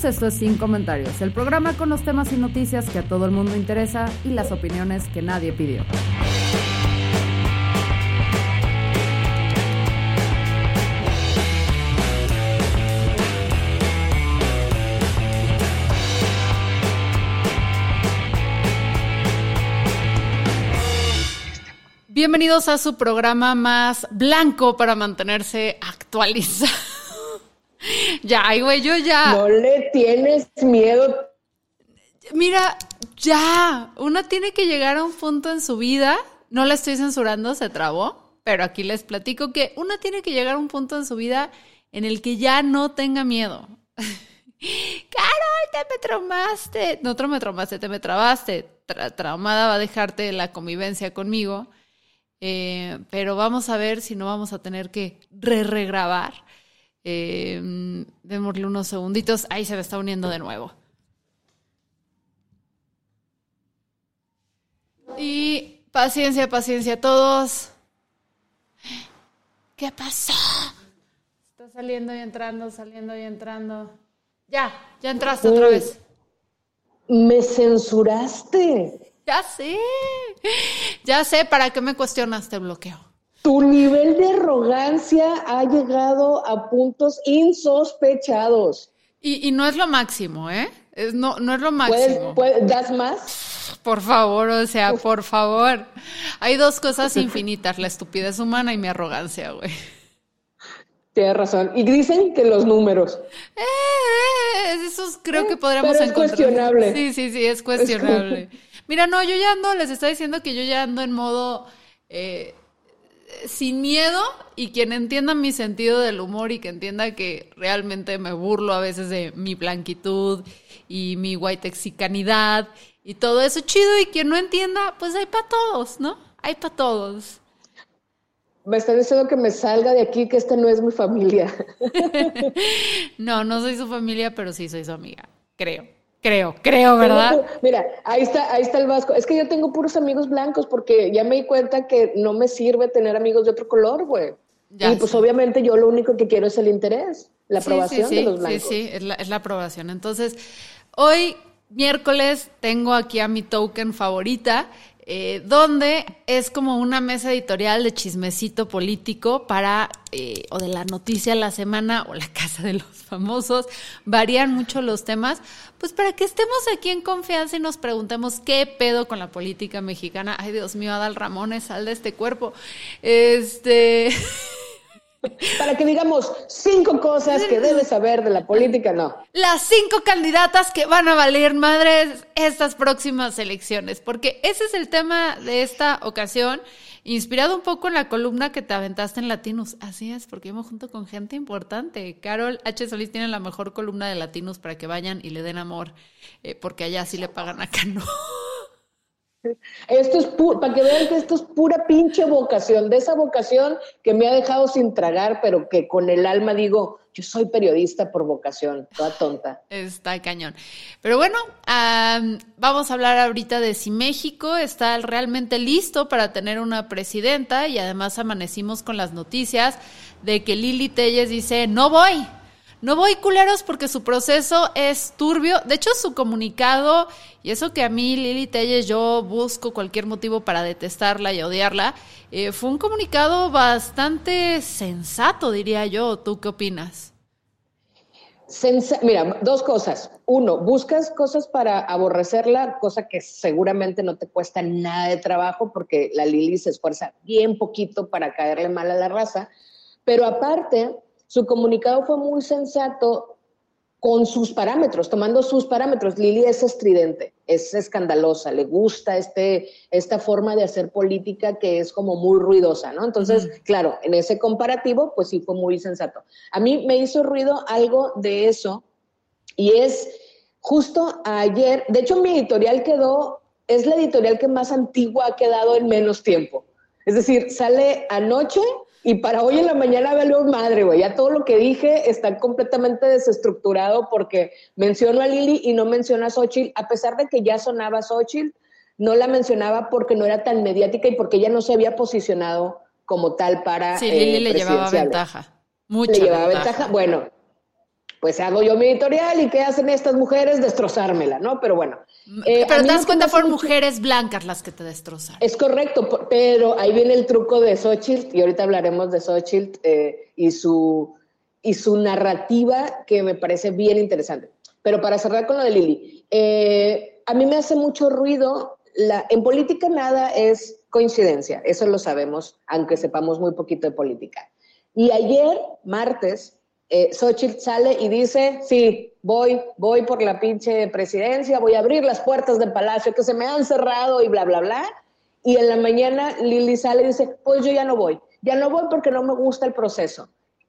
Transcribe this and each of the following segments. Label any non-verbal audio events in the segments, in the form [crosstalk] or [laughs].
Todos, esto es Sin Comentarios, el programa con los temas y noticias que a todo el mundo interesa y las opiniones que nadie pidió. Bienvenidos a su programa más blanco para mantenerse actualizado. Ya, güey, yo ya. No le tienes miedo. Mira, ya. Una tiene que llegar a un punto en su vida. No la estoy censurando, se trabó. Pero aquí les platico que una tiene que llegar a un punto en su vida en el que ya no tenga miedo. [laughs] Carol, te me traumaste. No, te me traumaste, te me trabaste. traumada va a dejarte la convivencia conmigo. Eh, pero vamos a ver si no vamos a tener que re-regrabar. Eh, démosle unos segunditos. Ahí se me está uniendo de nuevo. Y paciencia, paciencia a todos. ¿Qué pasó? Está saliendo y entrando, saliendo y entrando. Ya, ya entraste otra vez. Me censuraste. Ya sé. Ya sé, ¿para qué me cuestionas? Te bloqueo. Tu nivel de arrogancia ha llegado a puntos insospechados. Y, no es lo máximo, ¿eh? no, no es lo máximo. das más? Por favor, o sea, por favor. Hay dos cosas infinitas, la estupidez humana y mi arrogancia, güey. Tienes razón. Y dicen que los números. Eh, esos creo que podríamos Pero es cuestionable. Sí, sí, sí, es cuestionable. Mira, no, yo ya ando, les está diciendo que yo ya ando en modo eh, sin miedo y quien entienda mi sentido del humor y que entienda que realmente me burlo a veces de mi blanquitud y mi whitexicanidad y todo eso chido y quien no entienda, pues hay para todos, ¿no? Hay para todos. Me está diciendo que me salga de aquí, que esta no es mi familia. [laughs] no, no soy su familia, pero sí soy su amiga, creo. Creo, creo, ¿verdad? Mira, ahí está, ahí está el vasco. Es que yo tengo puros amigos blancos porque ya me di cuenta que no me sirve tener amigos de otro color, güey. y pues obviamente yo lo único que quiero es el interés, la aprobación de los blancos. Sí, sí, es la, es la aprobación. Entonces, hoy miércoles tengo aquí a mi token favorita eh, donde es como una mesa editorial de chismecito político para, eh, o de la noticia de la semana, o la casa de los famosos, varían mucho los temas, pues para que estemos aquí en confianza y nos preguntemos qué pedo con la política mexicana. Ay, Dios mío, Adal Ramones, sal de este cuerpo. Este... [laughs] Para que digamos cinco cosas que debes saber de la política, no. Las cinco candidatas que van a valer madres estas próximas elecciones, porque ese es el tema de esta ocasión, inspirado un poco en la columna que te aventaste en Latinus. Así es, porque hemos junto con gente importante. Carol H. Solís tiene la mejor columna de Latinus para que vayan y le den amor, eh, porque allá sí le pagan, acá [laughs] no. Esto es para que vean que esto es pura pinche vocación, de esa vocación que me ha dejado sin tragar, pero que con el alma digo, yo soy periodista por vocación, toda tonta. Está cañón. Pero bueno, vamos a hablar ahorita de si México está realmente listo para tener una presidenta y además amanecimos con las noticias de que Lili Telles dice, no voy, no voy culeros porque su proceso es turbio. De hecho, su comunicado, y eso que a mí, Lili Telles, yo busco cualquier motivo para detestarla y odiarla, eh, fue un comunicado bastante sensato, diría yo. ¿Tú qué opinas? Mira, dos cosas. Uno, buscas cosas para aborrecerla, cosa que seguramente no te cuesta nada de trabajo porque la Lili se esfuerza bien poquito para caerle mal a la raza. Pero aparte, su comunicado fue muy sensato con sus parámetros, tomando sus parámetros. Lili es estridente, es escandalosa, le gusta este, esta forma de hacer política que es como muy ruidosa, ¿no? Entonces, claro, en ese comparativo, pues sí fue muy sensato. A mí me hizo ruido algo de eso y es justo ayer, de hecho mi editorial quedó, es la editorial que más antigua ha quedado en menos tiempo. Es decir, sale anoche y para hoy en la mañana valió madre, güey. Ya todo lo que dije está completamente desestructurado porque menciono a Lili y no menciono a Xochitl, a pesar de que ya sonaba Xochitl, no la mencionaba porque no era tan mediática y porque ella no se había posicionado como tal para. Sí, Lili eh, le llevaba ventaja. Mucha le llevaba ventaja. Bueno, pues hago yo mi editorial y ¿qué hacen estas mujeres? Destrozármela, ¿no? Pero bueno. Eh, pero te das cuenta, fueron mujeres blancas las que te destrozan. Es correcto, pero ahí viene el truco de Xochitl, y ahorita hablaremos de Xochitl eh, y, su, y su narrativa que me parece bien interesante. Pero para cerrar con lo de Lili, eh, a mí me hace mucho ruido, la, en política nada es coincidencia, eso lo sabemos, aunque sepamos muy poquito de política. Y ayer, martes, eh, Xochitl sale y dice, sí, voy, voy por la pinche presidencia, voy a abrir las puertas del palacio que se me han cerrado y bla, bla, bla. Y en la mañana Lili sale y dice, pues yo ya no voy, ya no voy porque no me gusta el proceso.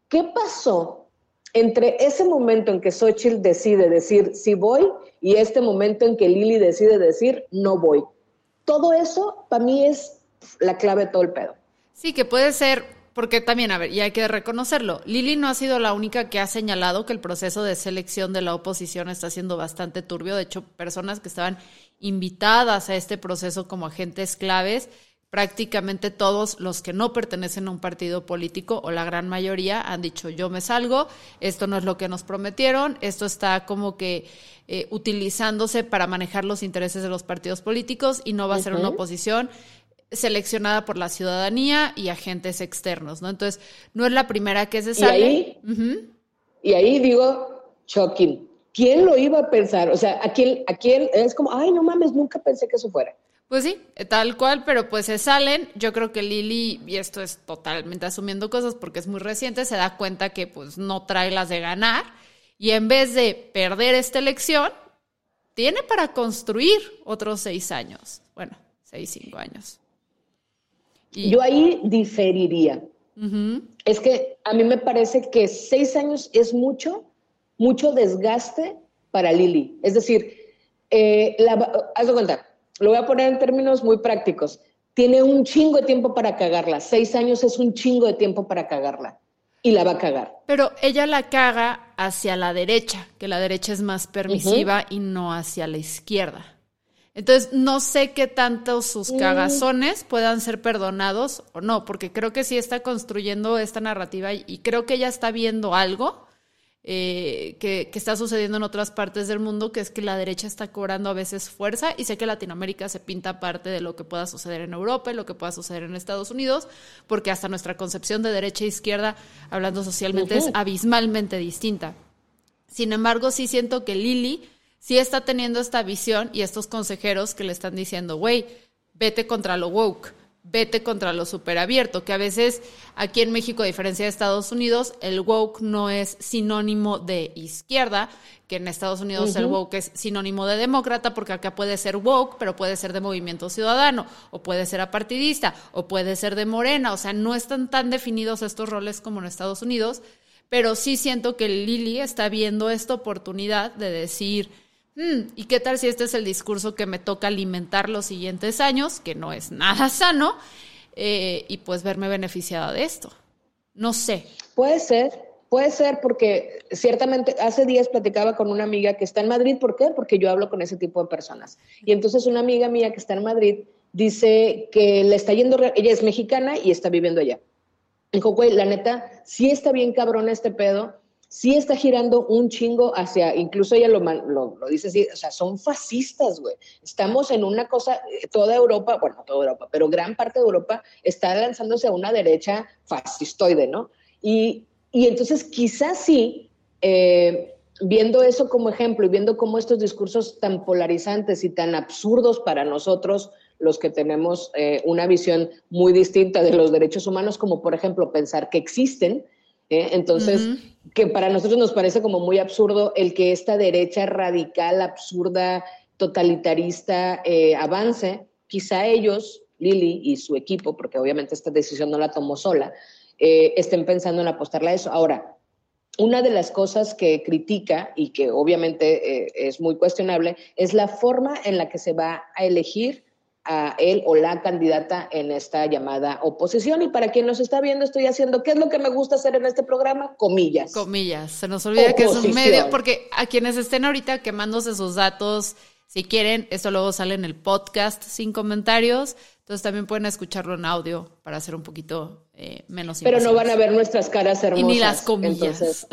¿Qué pasó entre ese momento en que Xochitl decide decir sí voy y este momento en que Lili decide decir no voy? Todo eso para mí es la clave de todo el pedo. Sí, que puede ser porque también, a ver, y hay que reconocerlo, Lili no ha sido la única que ha señalado que el proceso de selección de la oposición está siendo bastante turbio. De hecho, personas que estaban invitadas a este proceso como agentes claves, prácticamente todos los que no pertenecen a un partido político o la gran mayoría han dicho yo me salgo, esto no es lo que nos prometieron, esto está como que eh, utilizándose para manejar los intereses de los partidos políticos y no va a ser una oposición seleccionada por la ciudadanía y agentes externos, ¿no? Entonces, no es la primera que se sale. Y ahí, y ahí digo, shocking. ¿Quién lo iba a pensar? O sea, ¿a quién, ¿a quién? Es como, ay, no mames, nunca pensé que eso fuera. Pues sí, tal cual, pero pues se salen. Yo creo que Lili, y esto es totalmente asumiendo cosas porque es muy reciente, se da cuenta que pues no trae las de ganar y en vez de perder esta elección, tiene para construir otros seis años. Bueno, seis, cinco años. Yo ahí diferiría. Es que a mí me parece que seis años es mucho, mucho desgaste para Lili. Es decir, eh, haz de cuenta, lo voy a poner en términos muy prácticos. Tiene un chingo de tiempo para cagarla. Seis años es un chingo de tiempo para cagarla. Y la va a cagar. Pero ella la caga hacia la derecha, que la derecha es más permisiva y no hacia la izquierda. Entonces, no sé qué tanto sus mm. cagazones puedan ser perdonados o no, porque creo que sí está construyendo esta narrativa y creo que ella está viendo algo eh, que, que, está sucediendo en otras partes del mundo, que es que la derecha está cobrando a veces fuerza y sé que Latinoamérica se pinta parte de lo que pueda suceder en Europa y lo que pueda suceder en Estados Unidos, porque hasta nuestra concepción de derecha e izquierda, hablando socialmente, es abismalmente distinta. Sin embargo, sí siento que Lili sí está teniendo esta visión y estos consejeros que le están diciendo, güey, vete contra lo woke, vete contra lo superabierto, que a veces aquí en México, a diferencia de Estados Unidos, el woke no es sinónimo de izquierda, que en Estados Unidos el woke es sinónimo de demócrata, porque acá puede ser woke, pero puede ser de movimiento ciudadano, o puede ser apartidista, o puede ser de morena, o sea, no están tan definidos estos roles como en Estados Unidos, pero sí siento que Lili está viendo esta oportunidad de decir, Mm, ¿y qué tal si este es el discurso que me toca alimentar los siguientes años, que no es nada sano, eh, y pues verme beneficiada de esto? No sé. Puede ser, puede ser porque ciertamente hace días platicaba con una amiga que está en Madrid, ¿por qué? Porque yo hablo con ese tipo de personas. Y entonces una amiga mía que está en Madrid dice que le está yendo, ella es mexicana y está viviendo allá. Dijo, güey, la neta, sí está bien cabrón este pedo, sí está girando un chingo hacia, incluso ella lo, lo, dice así, o sea, son fascistas, güey. Estamos en una cosa, eh, toda Europa, bueno, toda Europa, pero gran parte de Europa está lanzándose a una derecha fascistoide, ¿no? Y, y entonces quizás sí, eh, viendo eso como ejemplo y viendo cómo estos discursos tan polarizantes y tan absurdos para nosotros, los que tenemos eh, una visión muy distinta de los derechos humanos, como por ejemplo pensar que existen. Entonces, que para nosotros nos parece como muy absurdo el que esta derecha radical, absurda, totalitarista eh, avance. Quizá ellos, Lili y su equipo, porque obviamente esta decisión no la tomó sola, eh, estén pensando en apostarle a eso. Ahora, una de las cosas que critica y que obviamente eh, es muy cuestionable es la forma en la que se va a elegir a él o la candidata en esta llamada oposición. Y para quien nos está viendo, estoy haciendo, ¿qué es lo que me gusta hacer en este programa? Comillas. Comillas. Se nos olvida que es un medio, porque a quienes estén ahorita quemándose sus datos, si quieren, esto luego sale en el podcast sin comentarios. Entonces también pueden escucharlo en audio para hacer un poquito eh, menos Pero no van a ver nuestras caras hermosas. Y ni las comillas.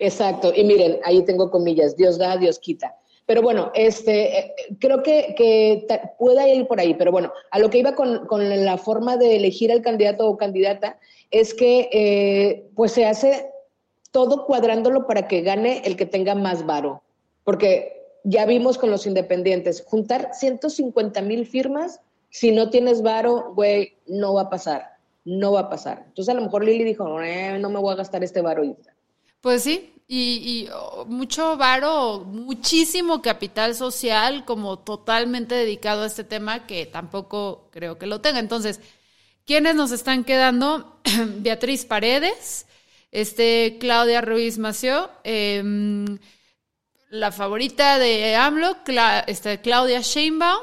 exacto. Y miren, ahí tengo comillas. Dios da, Dios quita. Pero bueno, este, eh, creo que, que puede ir por ahí. Pero bueno, a lo que iba con, la forma de elegir al candidato o candidata es que eh, pues se hace todo cuadrándolo para que gane el que tenga más varo. Porque ya vimos con los independientes, juntar 150 mil firmas si no tienes varo, güey, no va a pasar, no va a pasar. Entonces a lo mejor Lili dijo, eh, no me voy a gastar este varo. Pues sí, y, oh, mucho varo, muchísimo capital social como totalmente dedicado a este tema que tampoco creo que lo tenga. Entonces, ¿quiénes nos están quedando? [clears throat] Beatriz Paredes, este, Claudia Ruiz Mació, em, la favorita de AMLO, este, Claudia Sheinbaum,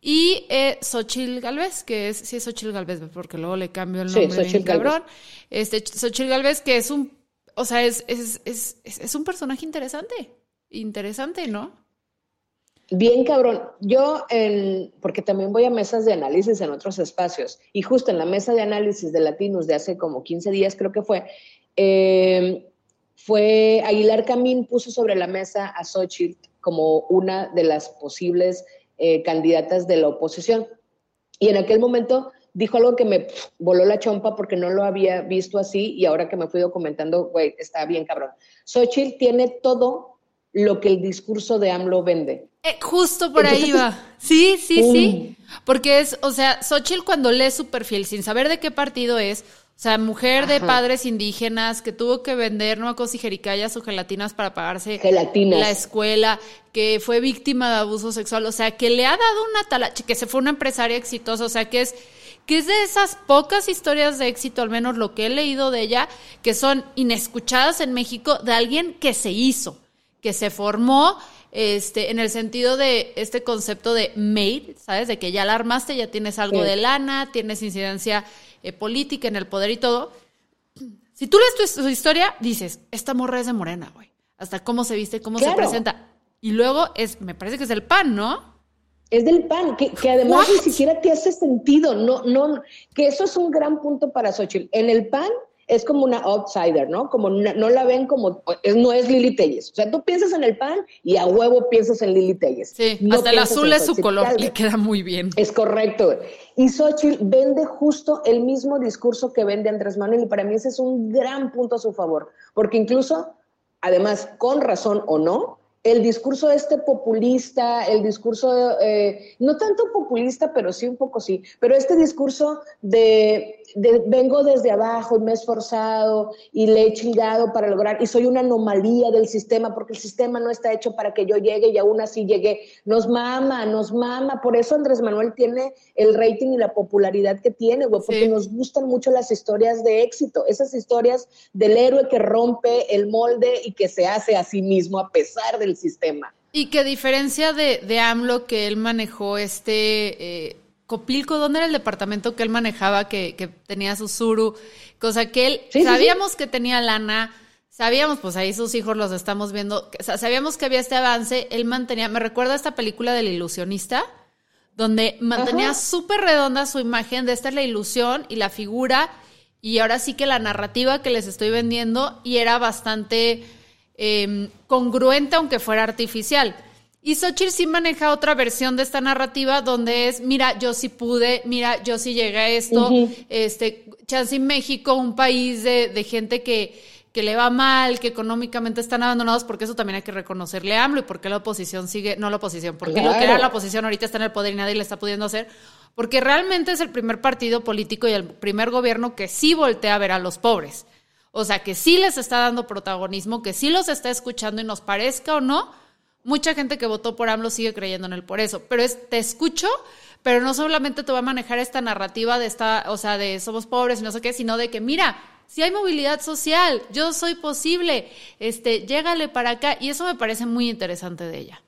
y eh, Xochil Galvez, que es, sí es Xochil Galvez, porque luego le cambio el nombre sí, cabrón. Este, Xochil Galvez, que es un, o sea, es, es, es, es, un personaje interesante, interesante, ¿no? Bien, cabrón. Yo, en, porque también voy a mesas de análisis en otros espacios, y justo en la mesa de análisis de Latinos de hace como 15 días, creo que fue, eh, fue Aguilar Camín puso sobre la mesa a Xochitl como una de las posibles eh, candidatas de la oposición. Y en aquel momento dijo algo que me voló la chompa porque no lo había visto así y ahora que me fui documentando, güey, está bien cabrón. Xochitl tiene todo lo que el discurso de AMLO vende. Eh, justo por ahí va. Sí, sí, sí. Porque es, o sea, Xochitl cuando lee su perfil sin saber de qué partido es, o sea, mujer de padres indígenas que tuvo que vender no y jericayas o gelatinas para pagarse la escuela, que fue víctima de abuso sexual, o sea, que le ha dado una talacha, que se fue una empresaria exitosa, o sea, que es que es de esas pocas historias de éxito, al menos lo que he leído de ella, que son inescuchadas en México de alguien que se hizo, que se formó este, en el sentido de este concepto de made, ¿sabes? De que ya la armaste, ya tienes algo de lana, tienes incidencia eh, política, en el poder y todo. Si tú lees tu, historia, dices, esta morra es de morena, güey. Hasta cómo se viste, cómo se presenta. Y luego es, me parece que es del pan, ¿no? Es del pan, que, además ni siquiera te hace sentido. No, no, que eso es un gran punto para Xochitl. En el pan es como una outsider, ¿no? Como no la ven como, no es Lili Telles. O sea, tú piensas en el pan y a huevo piensas en Lili Telles. Sí, hasta el azul es su color, le queda muy bien. Es correcto. Y Xochitl vende justo el mismo discurso que vende Andrés Manuel y para mí ese es un gran punto a su favor, porque incluso, además, con razón o no, el discurso este populista, el discurso, eh, no tanto populista, pero sí un poco sí, pero este discurso de, vengo desde abajo y me he esforzado y le he chingado para lograr, y soy una anomalía del sistema, porque el sistema no está hecho para que yo llegue y aún así llegué. Nos mama, nos mama, por eso Andrés Manuel tiene el rating y la popularidad que tiene, güey, porque nos gustan mucho las historias de éxito, esas historias del héroe que rompe el molde y que se hace a sí mismo a pesar del sistema. Y que diferencia de, de AMLO que él manejó este eh, Copilco, ¿dónde era el departamento que él manejaba que, que tenía su suru? Cosa que él, sabíamos que tenía lana, sabíamos, pues ahí sus hijos los estamos viendo, sabíamos que había este avance, él mantenía, me recuerda esta película del ilusionista, donde mantenía súper redonda su imagen de esta es la ilusión y la figura, y ahora sí que la narrativa que les estoy vendiendo, y era bastante Em, congruente aunque fuera artificial. Y Xochitl sí maneja otra versión de esta narrativa donde es, mira, yo sí pude, mira, yo sí llegué a esto, este, chance México, un país de, gente que, que le va mal, que económicamente están abandonados, porque eso también hay que reconocerle a AMLO y porque la oposición sigue, no la oposición, porque lo que era la oposición ahorita está en el poder y nadie le está pudiendo hacer, porque realmente es el primer partido político y el primer gobierno que sí voltea a ver a los pobres. O sea, que sí les está dando protagonismo, que sí los está escuchando y nos parezca o no, mucha gente que votó por AMLO sigue creyendo en él por eso. Pero es, te escucho, pero no solamente te va a manejar esta narrativa de esta, o sea, de somos pobres y no sé qué, sino de que, mira, si hay movilidad social, yo soy posible, este, llégale para acá. Y eso me parece muy interesante de ella.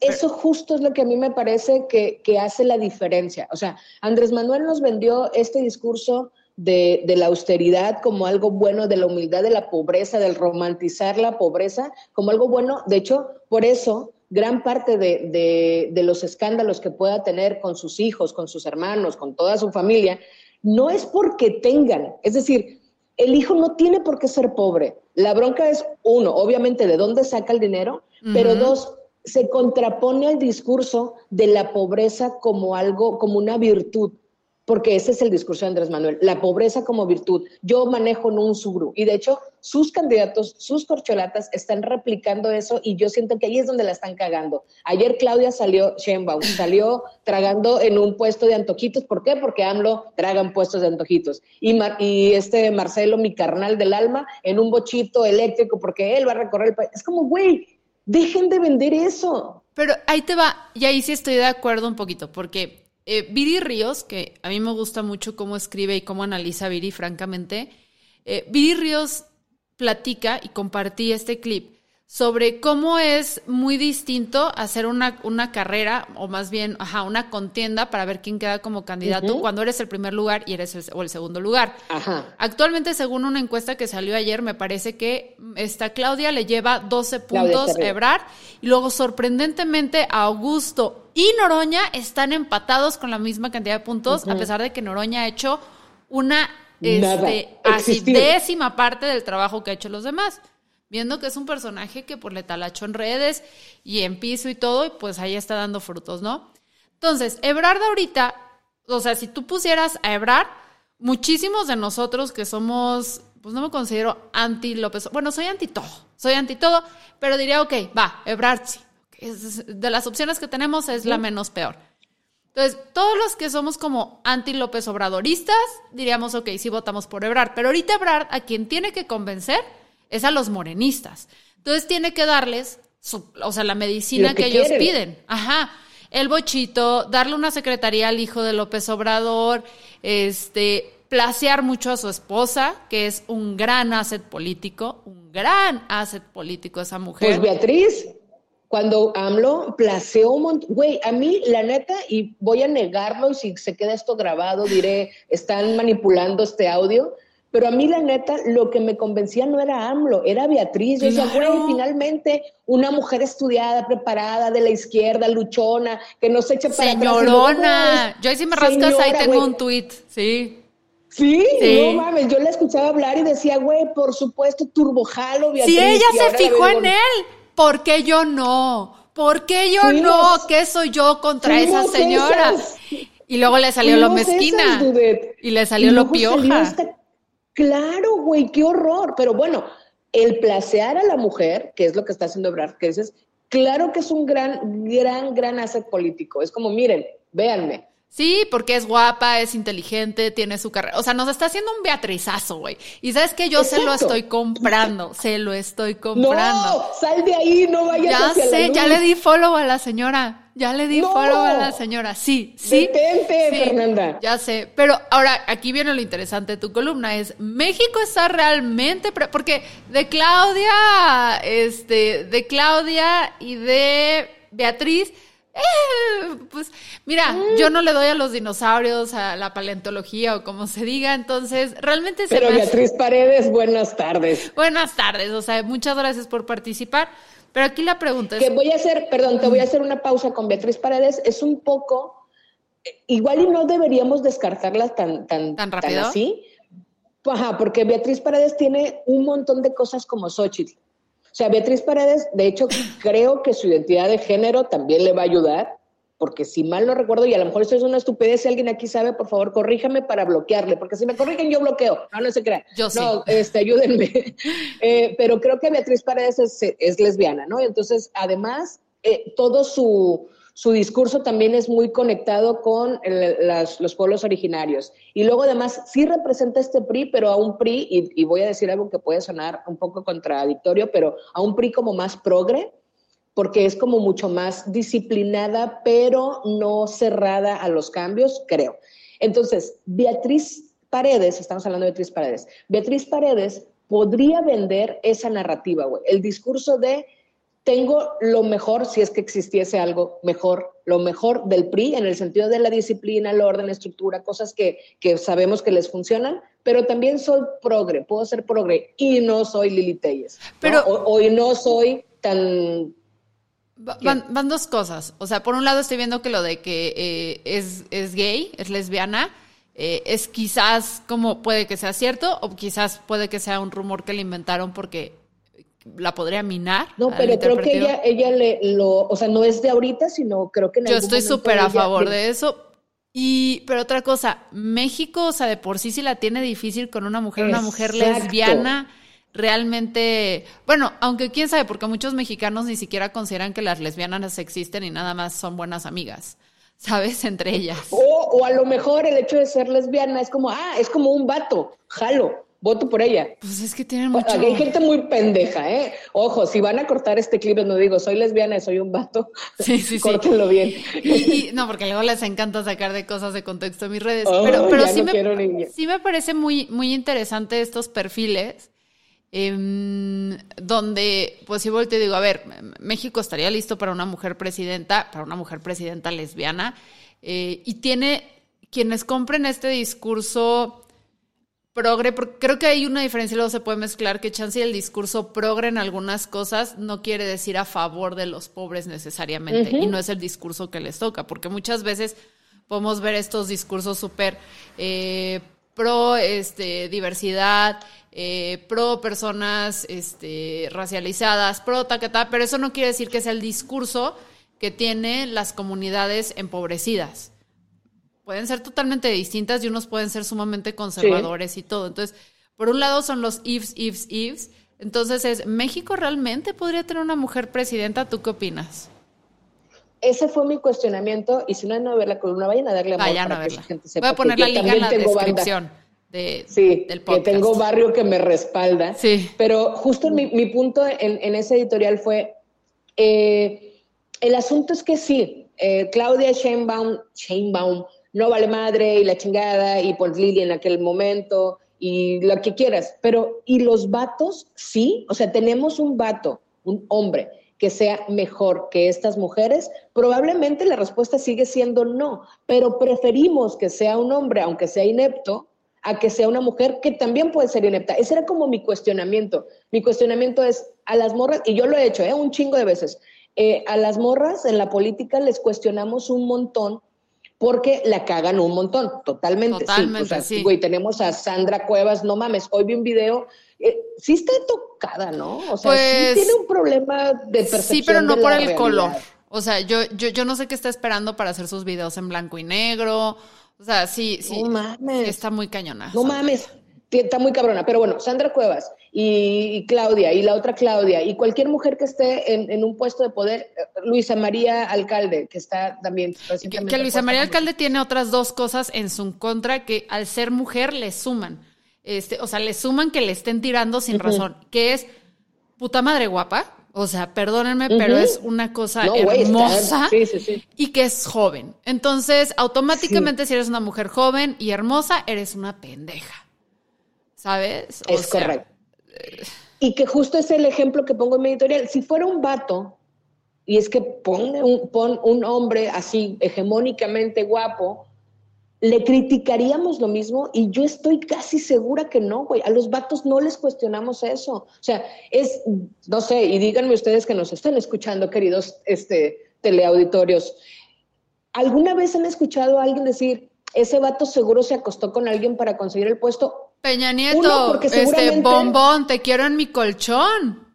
Eso justo es lo que a mí me parece que, que, hace la diferencia. O sea, Andrés Manuel nos vendió este discurso de, de, la austeridad como algo bueno, de la humildad, de la pobreza, del romantizar la pobreza como algo bueno. De hecho, por eso gran parte de, de, de los escándalos que pueda tener con sus hijos, con sus hermanos, con toda su familia, no es porque tengan, es decir, el hijo no tiene por qué ser pobre. La bronca es, uno, obviamente, de dónde saca el dinero, pero dos, se contrapone al discurso de la pobreza como algo, como una virtud porque ese es el discurso de Andrés Manuel, la pobreza como virtud. Yo manejo en un Subaru y de hecho sus candidatos, sus corcholatas están replicando eso y yo siento que ahí es donde la están cagando. Ayer Claudia salió, Sheinbaum, salió tragando en un puesto de antojitos. ¿Por qué? Porque AMLO tragan puestos de antojitos. Y, y este Marcelo, mi carnal del alma, en un bochito eléctrico porque él va a recorrer el país. Es como, güey, dejen de vender eso. Pero ahí te va, y ahí sí estoy de acuerdo un poquito, porque eh, Viri Ríos, que a mí me gusta mucho cómo escribe y cómo analiza Viri, francamente, eh, Viri Ríos platica y compartí este clip sobre cómo es muy distinto hacer una, una carrera, o más bien, ajá, una contienda para ver quién queda como candidato cuando eres el primer lugar y eres el, o el segundo lugar. Actualmente, según una encuesta que salió ayer, me parece que esta Claudia le lleva 12 puntos a Ebrard y luego sorprendentemente a Augusto y Noroña están empatados con la misma cantidad de puntos, a pesar de que Noroña ha hecho una este, así décima parte del trabajo que ha hecho los demás viendo que es un personaje que pues le talachó en redes y en piso y todo, y pues ahí está dando frutos, ¿no? Entonces, Ebrard ahorita, o sea, si tú pusieras a Ebrard, muchísimos de nosotros que somos, pues no me considero anti López, bueno, soy anti todo, soy anti todo, pero diría, ok, va, Ebrard sí. De las opciones que tenemos es la menos peor. Entonces, todos los que somos como anti López Obradoristas, diríamos, ok, sí votamos por Ebrard, pero ahorita Ebrard a quien tiene que convencer es a los morenistas. Entonces tiene que darles, o sea, la medicina que, ellos piden. Ajá. El bochito, darle una secretaría al hijo de López Obrador, este, placear mucho a su esposa, que es un gran asset político, un gran asset político esa mujer. Pues Beatriz, cuando AMLO placeó un montón, güey, a mí la neta, y voy a negarlo, y si se queda esto grabado, diré, están manipulando este audio, pero a mí, la neta, lo que me convencía no era AMLO, era Beatriz. Yo decía, finalmente una mujer estudiada, preparada, de la izquierda, luchona, que no se echa para Señorona. yo ahí si me rascas, ahí tengo un tuit, sí. ¿Sí? no mames, yo la escuchaba hablar y decía, güey, por supuesto, turbojalo, Beatriz. Si ella se fijó en él, ¿por qué yo no? ¿Por qué yo no? ¿Qué soy yo contra esa señora? Y luego le salió lo mezquina. y le salió lo pioja. Claro, güey, qué horror. Pero bueno, el placear a la mujer, que es lo que está haciendo Ebrard, que dices, claro que es un gran, gran, gran asset político. Es como, miren, véanme. Sí, porque es guapa, es inteligente, tiene su carrera. O sea, nos está haciendo un beatrizazo, güey. Y sabes que yo se lo estoy comprando, se lo estoy comprando. No, sal de ahí, no vayas Ya sé, ya le di follow a la señora. Ya le di follow a la señora. Sí, sí. Detente, Fernanda. Ya sé. Pero ahora, aquí viene lo interesante de tu columna. Es, ¿México está realmente... porque de Claudia, este, de Claudia y de Beatriz... Eh, pues mira, mm. yo no le doy a los dinosaurios, a la paleontología o como se diga, entonces realmente se Pero Beatriz Paredes, buenas tardes. Buenas tardes, o sea, muchas gracias por participar. Pero aquí la pregunta es... Que voy a hacer, perdón, te voy a hacer una pausa con Beatriz Paredes. Es un poco, igual y no deberíamos descartarla tan, tan, ¿Tan rápido. así. Ajá, porque Beatriz Paredes tiene un montón de cosas como Xochitl. O sea, Beatriz Paredes, de hecho, creo que su identidad de género también le va a ayudar porque si mal no recuerdo, y a lo mejor esto es una estupidez, si alguien aquí sabe, por favor, corríjame para bloquearle, porque si me corrigen yo bloqueo, no, no se crea. Yo sí. No, este, ayúdenme. [laughs] Eh, pero creo que Beatriz Paredes es, lesbiana, ¿no? Entonces, además, eh, todo su, su discurso también es muy conectado con los pueblos originarios. Y luego además sí representa este PRI, pero a un PRI, y, voy a decir algo que puede sonar un poco contradictorio, pero a un PRI como más progre, porque es como mucho más disciplinada, pero no cerrada a los cambios, creo. Entonces, Beatriz Paredes, estamos hablando de Beatriz Paredes, Beatriz Paredes podría vender esa narrativa, el discurso de tengo lo mejor, si es que existiese algo mejor, lo mejor del PRI en el sentido de la disciplina, el orden, la estructura, cosas que, sabemos que les funcionan, pero también soy progre, puedo ser progre y no soy Lili Telles. Pero hoy no soy tan... Van, dos cosas. O sea, por un lado estoy viendo que lo de que eh, es, es gay, es lesbiana, eh, es quizás como puede que sea cierto o quizás puede que sea un rumor que le inventaron porque la podría minar. No, pero creo que ella, ella le lo, o sea, no es de ahorita, sino creo que en Yo estoy súper a favor de eso. Y, pero otra cosa, México, o sea, de por sí sí la tiene difícil con una mujer, una mujer lesbiana, realmente, bueno, aunque quién sabe, porque muchos mexicanos ni siquiera consideran que las lesbianas existen y nada más son buenas amigas. ¿Sabes? [laughs] Entre ellas. O, o a lo mejor el hecho de ser lesbiana es como, ah, es como un vato, jalo voto por ella. Pues es que tienen mucho... Hay gente muy pendeja, ¿eh? Ojo, si van a cortar este clip, no digo, soy lesbiana y soy un vato, [laughs] sí, sí, córtenlo bien. Y, no, porque luego les encanta sacar de cosas de contexto en mis redes. pero pero sí, me, sí me parece muy, muy interesante estos perfiles. Em, donde, pues si vuelto y digo, a ver, México estaría listo para una mujer presidenta, para una mujer presidenta lesbiana, eh, y tiene quienes compren este discurso progre, porque creo que hay una diferencia, luego se puede mezclar que chance el discurso progre en algunas cosas no quiere decir a favor de los pobres necesariamente, y no es el discurso que les toca, porque muchas veces podemos ver estos discursos súper eh, pro este, diversidad, eh, pro personas este, racializadas, pro ta, pero eso no quiere decir que sea el discurso que tienen las comunidades empobrecidas pueden ser totalmente distintas y unos pueden ser sumamente conservadores y todo. Entonces, por un lado son los ifs, ifs, ifs. Entonces es, ¿México realmente podría tener una mujer presidenta? ¿Tú qué opinas? Ese fue mi cuestionamiento y si no han a ver la columna, vayan a darle amor vayan a verla. Voy a poner la liga en la descripción. De, sí, del podcast. que tengo barrio que me respalda. Sí. Pero justo mi, mi punto en, ese editorial fue, eh, el asunto es que sí, eh, Claudia Sheinbaum, Sheinbaum no vale madre y la chingada y por Lili en aquel momento y lo que quieras. Pero, ¿y los vatos? Sí, o sea, tenemos un vato, un hombre que sea mejor que estas mujeres, probablemente la respuesta sigue siendo no, pero preferimos que sea un hombre, aunque sea inepto, a que sea una mujer que también puede ser inepta. Ese era como mi cuestionamiento. Mi cuestionamiento es a las morras, y yo lo he hecho, ¿eh? un chingo de veces, eh, a las morras en la política les cuestionamos un montón porque la cagan un montón, totalmente. Totalmente, sí. Güey, tenemos a Sandra Cuevas, no mames, hoy vi un video, eh, sí está tocada, ¿no? O sea, sí pues, tiene un problema de percepción Sí, pero no por el color. O sea, yo, yo, yo no sé qué está esperando para hacer sus videos en blanco y negro. O sea, sí, sí. No mames. Está muy cañona. No mames. Está muy cabrona. Pero bueno, Sandra Cuevas, y, Claudia, y la otra Claudia, y cualquier mujer que esté en, un puesto de poder, eh, Luisa María Alcalde, que está también Que, Luisa María Alcalde tiene otras dos cosas en su contra que al ser mujer le suman. Este, o sea, le suman que le estén tirando sin razón, que es puta madre guapa. O sea, perdónenme, pero es una cosa hermosa y que es joven. Entonces, automáticamente si eres una mujer joven y hermosa, eres una pendeja. ¿Sabes? es correcto. Y que justo es el ejemplo que pongo en mi editorial. Si fuera un vato, y es que pone un, pon un hombre así hegemónicamente guapo, le criticaríamos lo mismo y yo estoy casi segura que no, güey. A los vatos no les cuestionamos eso. O sea, es, no sé, y díganme ustedes que nos están escuchando, queridos este, teleauditorios, ¿alguna vez han escuchado a alguien decir, ese vato seguro se acostó con alguien para conseguir el puesto? Peña Nieto, este bombón, te quiero en mi colchón.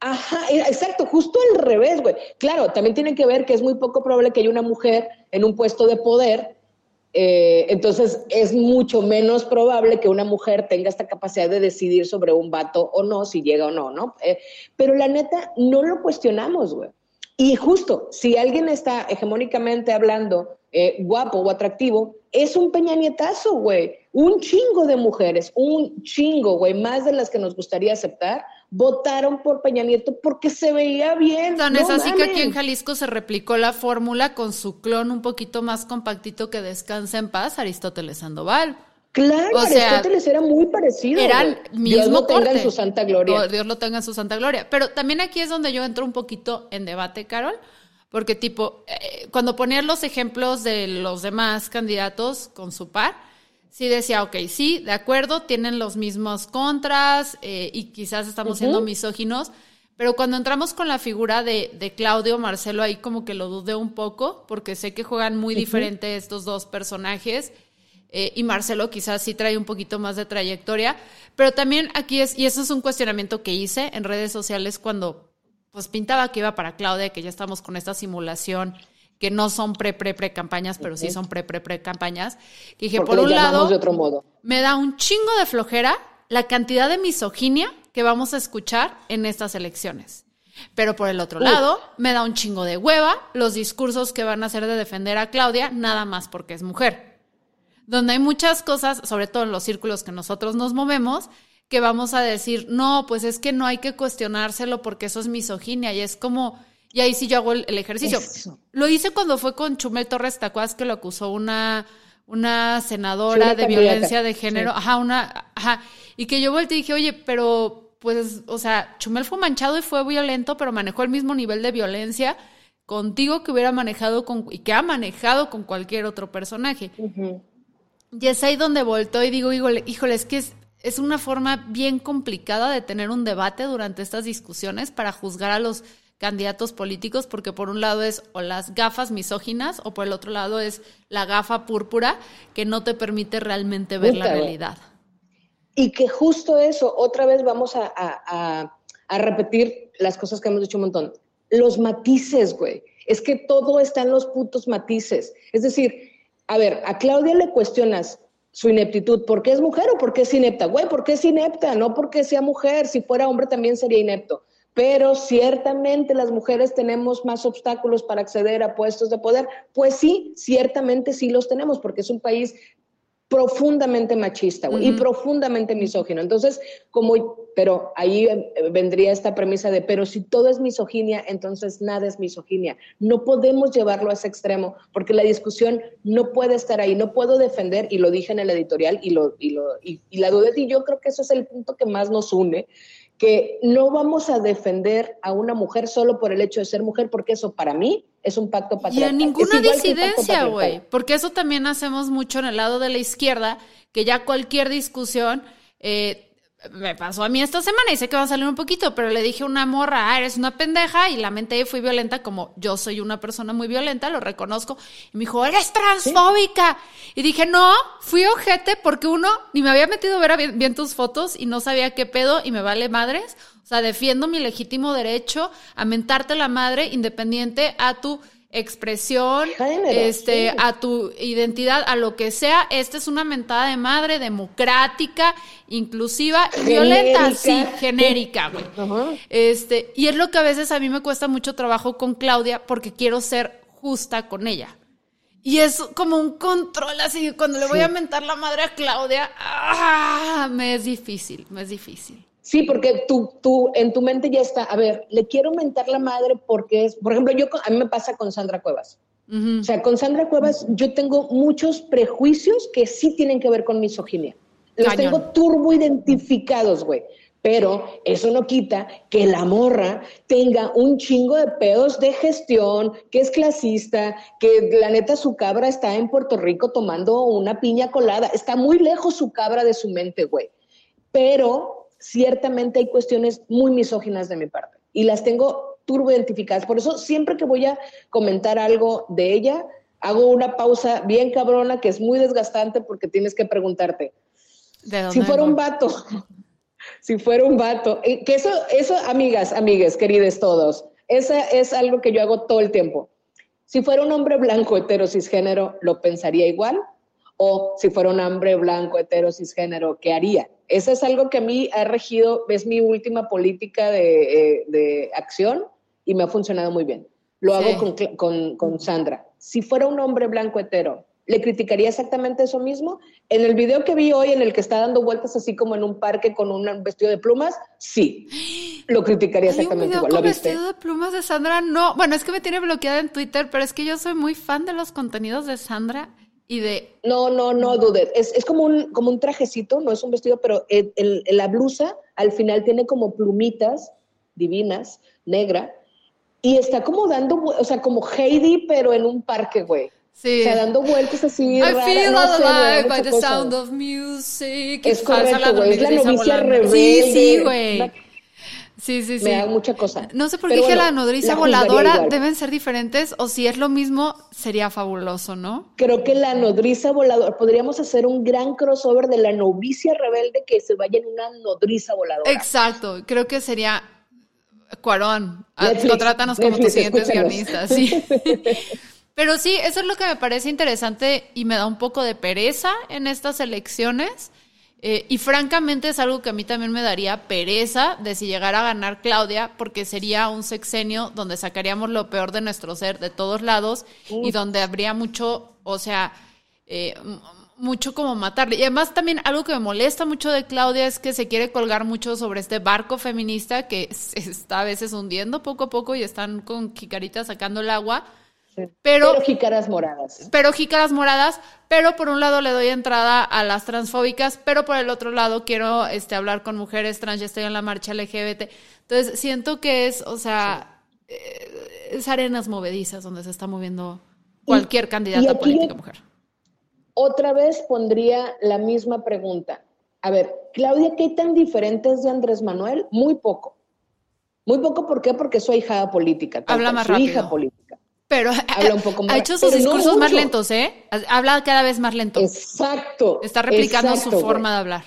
Ajá, e, exacto, justo al revés, güey. Claro, también tiene que ver que es muy poco probable que haya una mujer en un puesto de poder, eh, entonces es mucho menos probable que una mujer tenga esta capacidad de decidir sobre un vato o no, si llega o no, ¿no? Eh, pero la neta, no lo cuestionamos, güey. Y justo, si alguien está hegemónicamente hablando eh, guapo o atractivo, es un peñanietazo, güey. Un chingo de mujeres, un chingo, güey, más de las que nos gustaría aceptar, votaron por Peña Nieto porque se veía bien. Tan es así que aquí en Jalisco se replicó la fórmula con su clon un poquito más compactito que descansa en paz, Aristóteles Sandoval. Claro, Aristóteles era muy parecido. Eran mismo Dios lo tenga en su santa gloria. Dios lo tenga en su santa gloria. Pero también aquí es donde yo entro un poquito en debate, Carol, porque tipo, eh, cuando ponías los ejemplos de los demás candidatos con su par, sí decía, ok, sí, de acuerdo, tienen los mismos contras eh, y quizás estamos siendo misóginos, pero cuando entramos con la figura de, de, Claudio Marcelo, ahí como que lo dudé un poco, porque sé que juegan muy diferente estos dos personajes. Eh, y Marcelo quizás sí trae un poquito más de trayectoria, pero también aquí es, y eso es un cuestionamiento que hice en redes sociales cuando pues pintaba que iba para Claudia, que ya estamos con esta simulación que no son pre, pre, pre campañas, pero sí son pre, pre, pre campañas. Que dije, por un lado, de otro modo. me da un chingo de flojera la cantidad de misoginia que vamos a escuchar en estas elecciones. Pero por el otro lado, me da un chingo de hueva los discursos que van a hacer de defender a Claudia, nada más porque es mujer. Donde hay muchas cosas, sobre todo en los círculos que nosotros nos movemos, que vamos a decir, no, pues es que no hay que cuestionárselo porque eso es misoginia. Y es como, y ahí sí yo hago el, ejercicio. Lo hice cuando fue con Chumel Torres Tacuas, que lo acusó una, una senadora de violencia de género. Ajá, una, ajá. Y que yo volteé y dije, oye, pero, pues, o sea, Chumel fue manchado y fue violento, pero manejó el mismo nivel de violencia contigo que hubiera manejado con, y que ha manejado con cualquier otro personaje. Y es ahí donde voltó y digo, híjole, híjole, es que es, es una forma bien complicada de tener un debate durante estas discusiones para juzgar a los candidatos políticos, porque por un lado es o las gafas misóginas o por el otro lado es la gafa púrpura que no te permite realmente ver la realidad. Y que justo eso, otra vez vamos a, repetir las cosas que hemos dicho un montón. Los matices, güey. Es que todo está en los putos matices. Es decir, a ver, a Claudia le cuestionas su ineptitud, ¿por qué es mujer o por qué es inepta? Güey, ¿por qué es inepta? No porque sea mujer, si fuera hombre también sería inepto pero ciertamente las mujeres tenemos más obstáculos para acceder a puestos de poder. Pues sí, ciertamente sí los tenemos, porque es un país profundamente machista y profundamente misógino. Entonces, como, pero ahí eh, vendría esta premisa de, pero si todo es misoginia, entonces nada es misoginia. No podemos llevarlo a ese extremo, porque la discusión no puede estar ahí. No puedo defender, y lo dije en el editorial, y, lo, y, lo, y, y la dudé, y yo creo que eso es el punto que más nos une, que no vamos a defender a una mujer solo por el hecho de ser mujer, porque eso para mí es un pacto patriarcal. Y a ninguna disidencia, güey, porque eso también hacemos mucho en el lado de la izquierda, que ya cualquier discusión eh, me pasó a mí esta semana y sé que va a salir un poquito, pero le dije a una morra, ah, eres una pendeja, y la mente y fui violenta, como yo soy una persona muy violenta, lo reconozco. Y me dijo, eres transfóbica. Y dije, no, fui ojete porque uno, ni me había metido a ver bien, bien tus fotos y no sabía qué pedo y me vale madres. O sea, defiendo mi legítimo derecho a mentarte la madre independiente a tu expresión, este, a tu identidad, a lo que sea. Esta es una mentada de madre democrática, inclusiva y violenta, sí, genérica, güey. Este, y es lo que a veces a mí me cuesta mucho trabajo con Claudia porque quiero ser justa con ella. Y es como un control así, cuando le voy a mentar la madre a Claudia, ¡ah! me es difícil, me es difícil. Sí, porque tú, tú, en tu mente ya está, a ver, le quiero mentar la madre porque es, por ejemplo, yo, a mí me pasa con Sandra Cuevas. O sea, con Sandra Cuevas yo tengo muchos prejuicios que sí tienen que ver con misoginia. Los tengo turbo identificados, güey. Pero eso no quita que la morra tenga un chingo de pedos de gestión, que es clasista, que la neta su cabra está en Puerto Rico tomando una piña colada. Está muy lejos su cabra de su mente, güey. Pero ciertamente hay cuestiones muy misóginas de mi parte y las tengo turbo identificadas. Por eso siempre que voy a comentar algo de ella, hago una pausa bien cabrona que es muy desgastante porque tienes que preguntarte, [laughs] si fuera un vato, si fuera un vato, que eso, eso, amigas, amigas, queridos todos, esa es algo que yo hago todo el tiempo. Si fuera un hombre blanco, hetero, cisgénero, ¿lo pensaría igual? O si fuera un hombre blanco, hetero, cisgénero, ¿qué haría? Eso es algo que a mí ha regido, es mi última política de, eh, de acción y me ha funcionado muy bien. Lo hago con, con Sandra. Si fuera un hombre blanco hetero, ¿Le criticaría exactamente eso mismo? En el video que vi hoy, en el que está dando vueltas así como en un parque con un vestido de plumas, sí, lo criticaría exactamente igual. ¿Lo vestido de plumas de Sandra? No, bueno, es que me tiene bloqueada en Twitter, pero es que yo soy muy fan de los contenidos de Sandra y de... No, no, no, dude. Es, es como, un, como un trajecito, no es un vestido, pero la blusa al final tiene como plumitas divinas, negra, y está como dando, o sea, como Heidi, pero en un parque, güey. Sí. O sea, dando vueltas así. I feel alive by the sound of music. Es correcto, güey. Es la novicia rebelde. Sí, sí, güey. Sí, sí, sí. Me da mucha cosa. No sé por qué dije la nodriza voladora deben ser diferentes o si es lo mismo sería fabuloso, ¿no? Creo que la nodriza voladora, podríamos hacer un gran crossover de la novicia rebelde que se vaya en una nodriza voladora. Exacto, creo que sería Cuarón. Ah, contrátanos como tus siguientes guionistas, sí. [laughs] Pero sí, eso es lo que me parece interesante y me da un poco de pereza en estas elecciones. Eh, y francamente es algo que a mí también me daría pereza de si llegara a ganar Claudia, porque sería un sexenio donde sacaríamos lo peor de nuestro ser de todos lados y donde habría mucho, o sea, eh, mucho como matarle. Y además también algo que me molesta mucho de Claudia es que se quiere colgar mucho sobre este barco feminista que [laughs] se está a veces hundiendo poco a poco y están con jicaritas sacando el agua pero, jícaras moradas. Pero jícaras moradas, pero por un lado le doy entrada a las transfóbicas, pero por el otro lado quiero este, hablar con mujeres trans, ya estoy en la marcha LGBT. Entonces siento que es, o sea, eh, es arenas movedizas donde se está moviendo cualquier candidata política mujer. Otra vez pondría la misma pregunta. A ver, Claudia, ¿qué tan diferente es de Andrés Manuel? Muy poco. Muy poco, ¿por qué? Porque soy hija política. Habla más rápido. hija política. Pero Habla un poco más, ha hecho sus discursos más lentos, ¿eh? Habla cada vez más lento. Exacto. Está replicando su forma de hablar.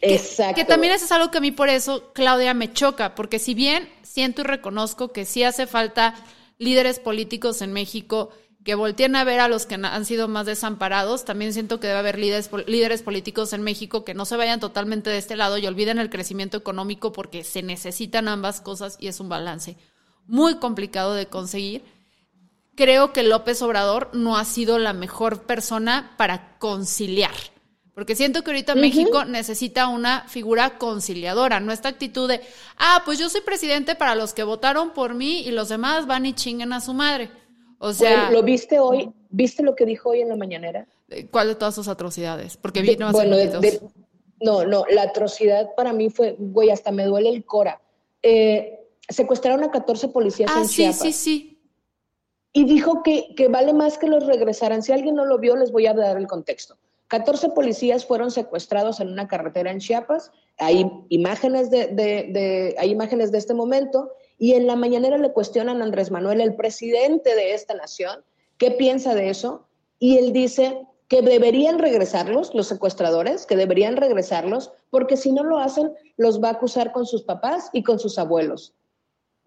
Exacto. Que, también eso es algo que a mí por eso, Claudia, me choca, porque si bien siento y reconozco que sí hace falta líderes políticos en México que volteen a ver a los que han sido más desamparados, también siento que debe haber líderes, líderes políticos en México que no se vayan totalmente de este lado y olviden el crecimiento económico porque se necesitan ambas cosas y es un balance muy complicado de conseguir creo que López Obrador no ha sido la mejor persona para conciliar. Porque siento que ahorita México necesita una figura conciliadora, no esta actitud de, ah, pues yo soy presidente para los que votaron por mí y los demás van y chinguen a su madre. O sea. ¿Lo viste hoy? ¿Viste lo que dijo hoy en la mañanera? ¿Cuál de todas sus atrocidades? Porque vino a bueno, No, no, la atrocidad para mí fue, güey, hasta me duele el cora. Eh, secuestraron a 14 policías ah, en sí, sí, sí y dijo que, que vale más que los regresaran. Si alguien no lo vio, les voy a dar el contexto. 14 policías fueron secuestrados en una carretera en Chiapas. Hay imágenes de, de, hay imágenes de este momento. Y en la mañanera le cuestionan a Andrés Manuel, el presidente de esta nación, qué piensa de eso. Y él dice que deberían regresarlos, los secuestradores, que deberían regresarlos, porque si no lo hacen, los va a acusar con sus papás y con sus abuelos.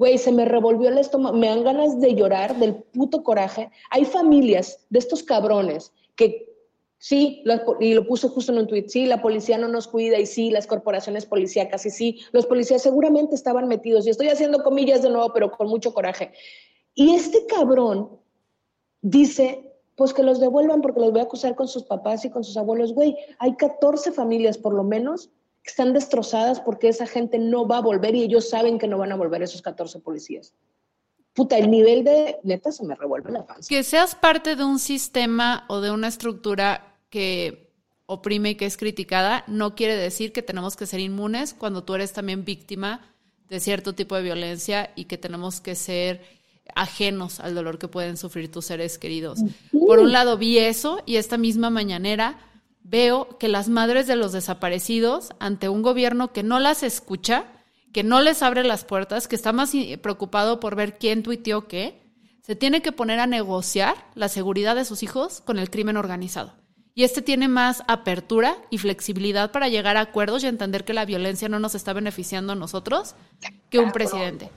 Güey, se me revolvió el estómago, me dan ganas de llorar del puto coraje. Hay familias de estos cabrones que sí, y lo puso justo en un tweet, sí, la policía no nos cuida y sí, las corporaciones policíacas y sí, los policías seguramente estaban metidos. Y estoy haciendo comillas de nuevo, pero con mucho coraje. Y este cabrón dice, pues que los devuelvan porque los voy a acusar con sus papás y con sus abuelos. Güey, hay 14 familias por lo menos están destrozadas porque esa gente no va a volver y ellos saben que no van a volver esos 14 policías. Puta, el nivel de neta se me revuelve la panza. Que seas parte de un sistema o de una estructura que oprime y que es criticada, no quiere decir que tenemos que ser inmunes cuando tú eres también víctima de cierto tipo de violencia y que tenemos que ser ajenos al dolor que pueden sufrir tus seres queridos. Por un lado vi eso y esta misma mañanera veo que las madres de los desaparecidos, ante un gobierno que no las escucha, que no les abre las puertas, que está más preocupado por ver quién tuiteó qué, se tiene que poner a negociar la seguridad de sus hijos con el crimen organizado. Y este tiene más apertura y flexibilidad para llegar a acuerdos y entender que la violencia no nos está beneficiando a nosotros que un presidente.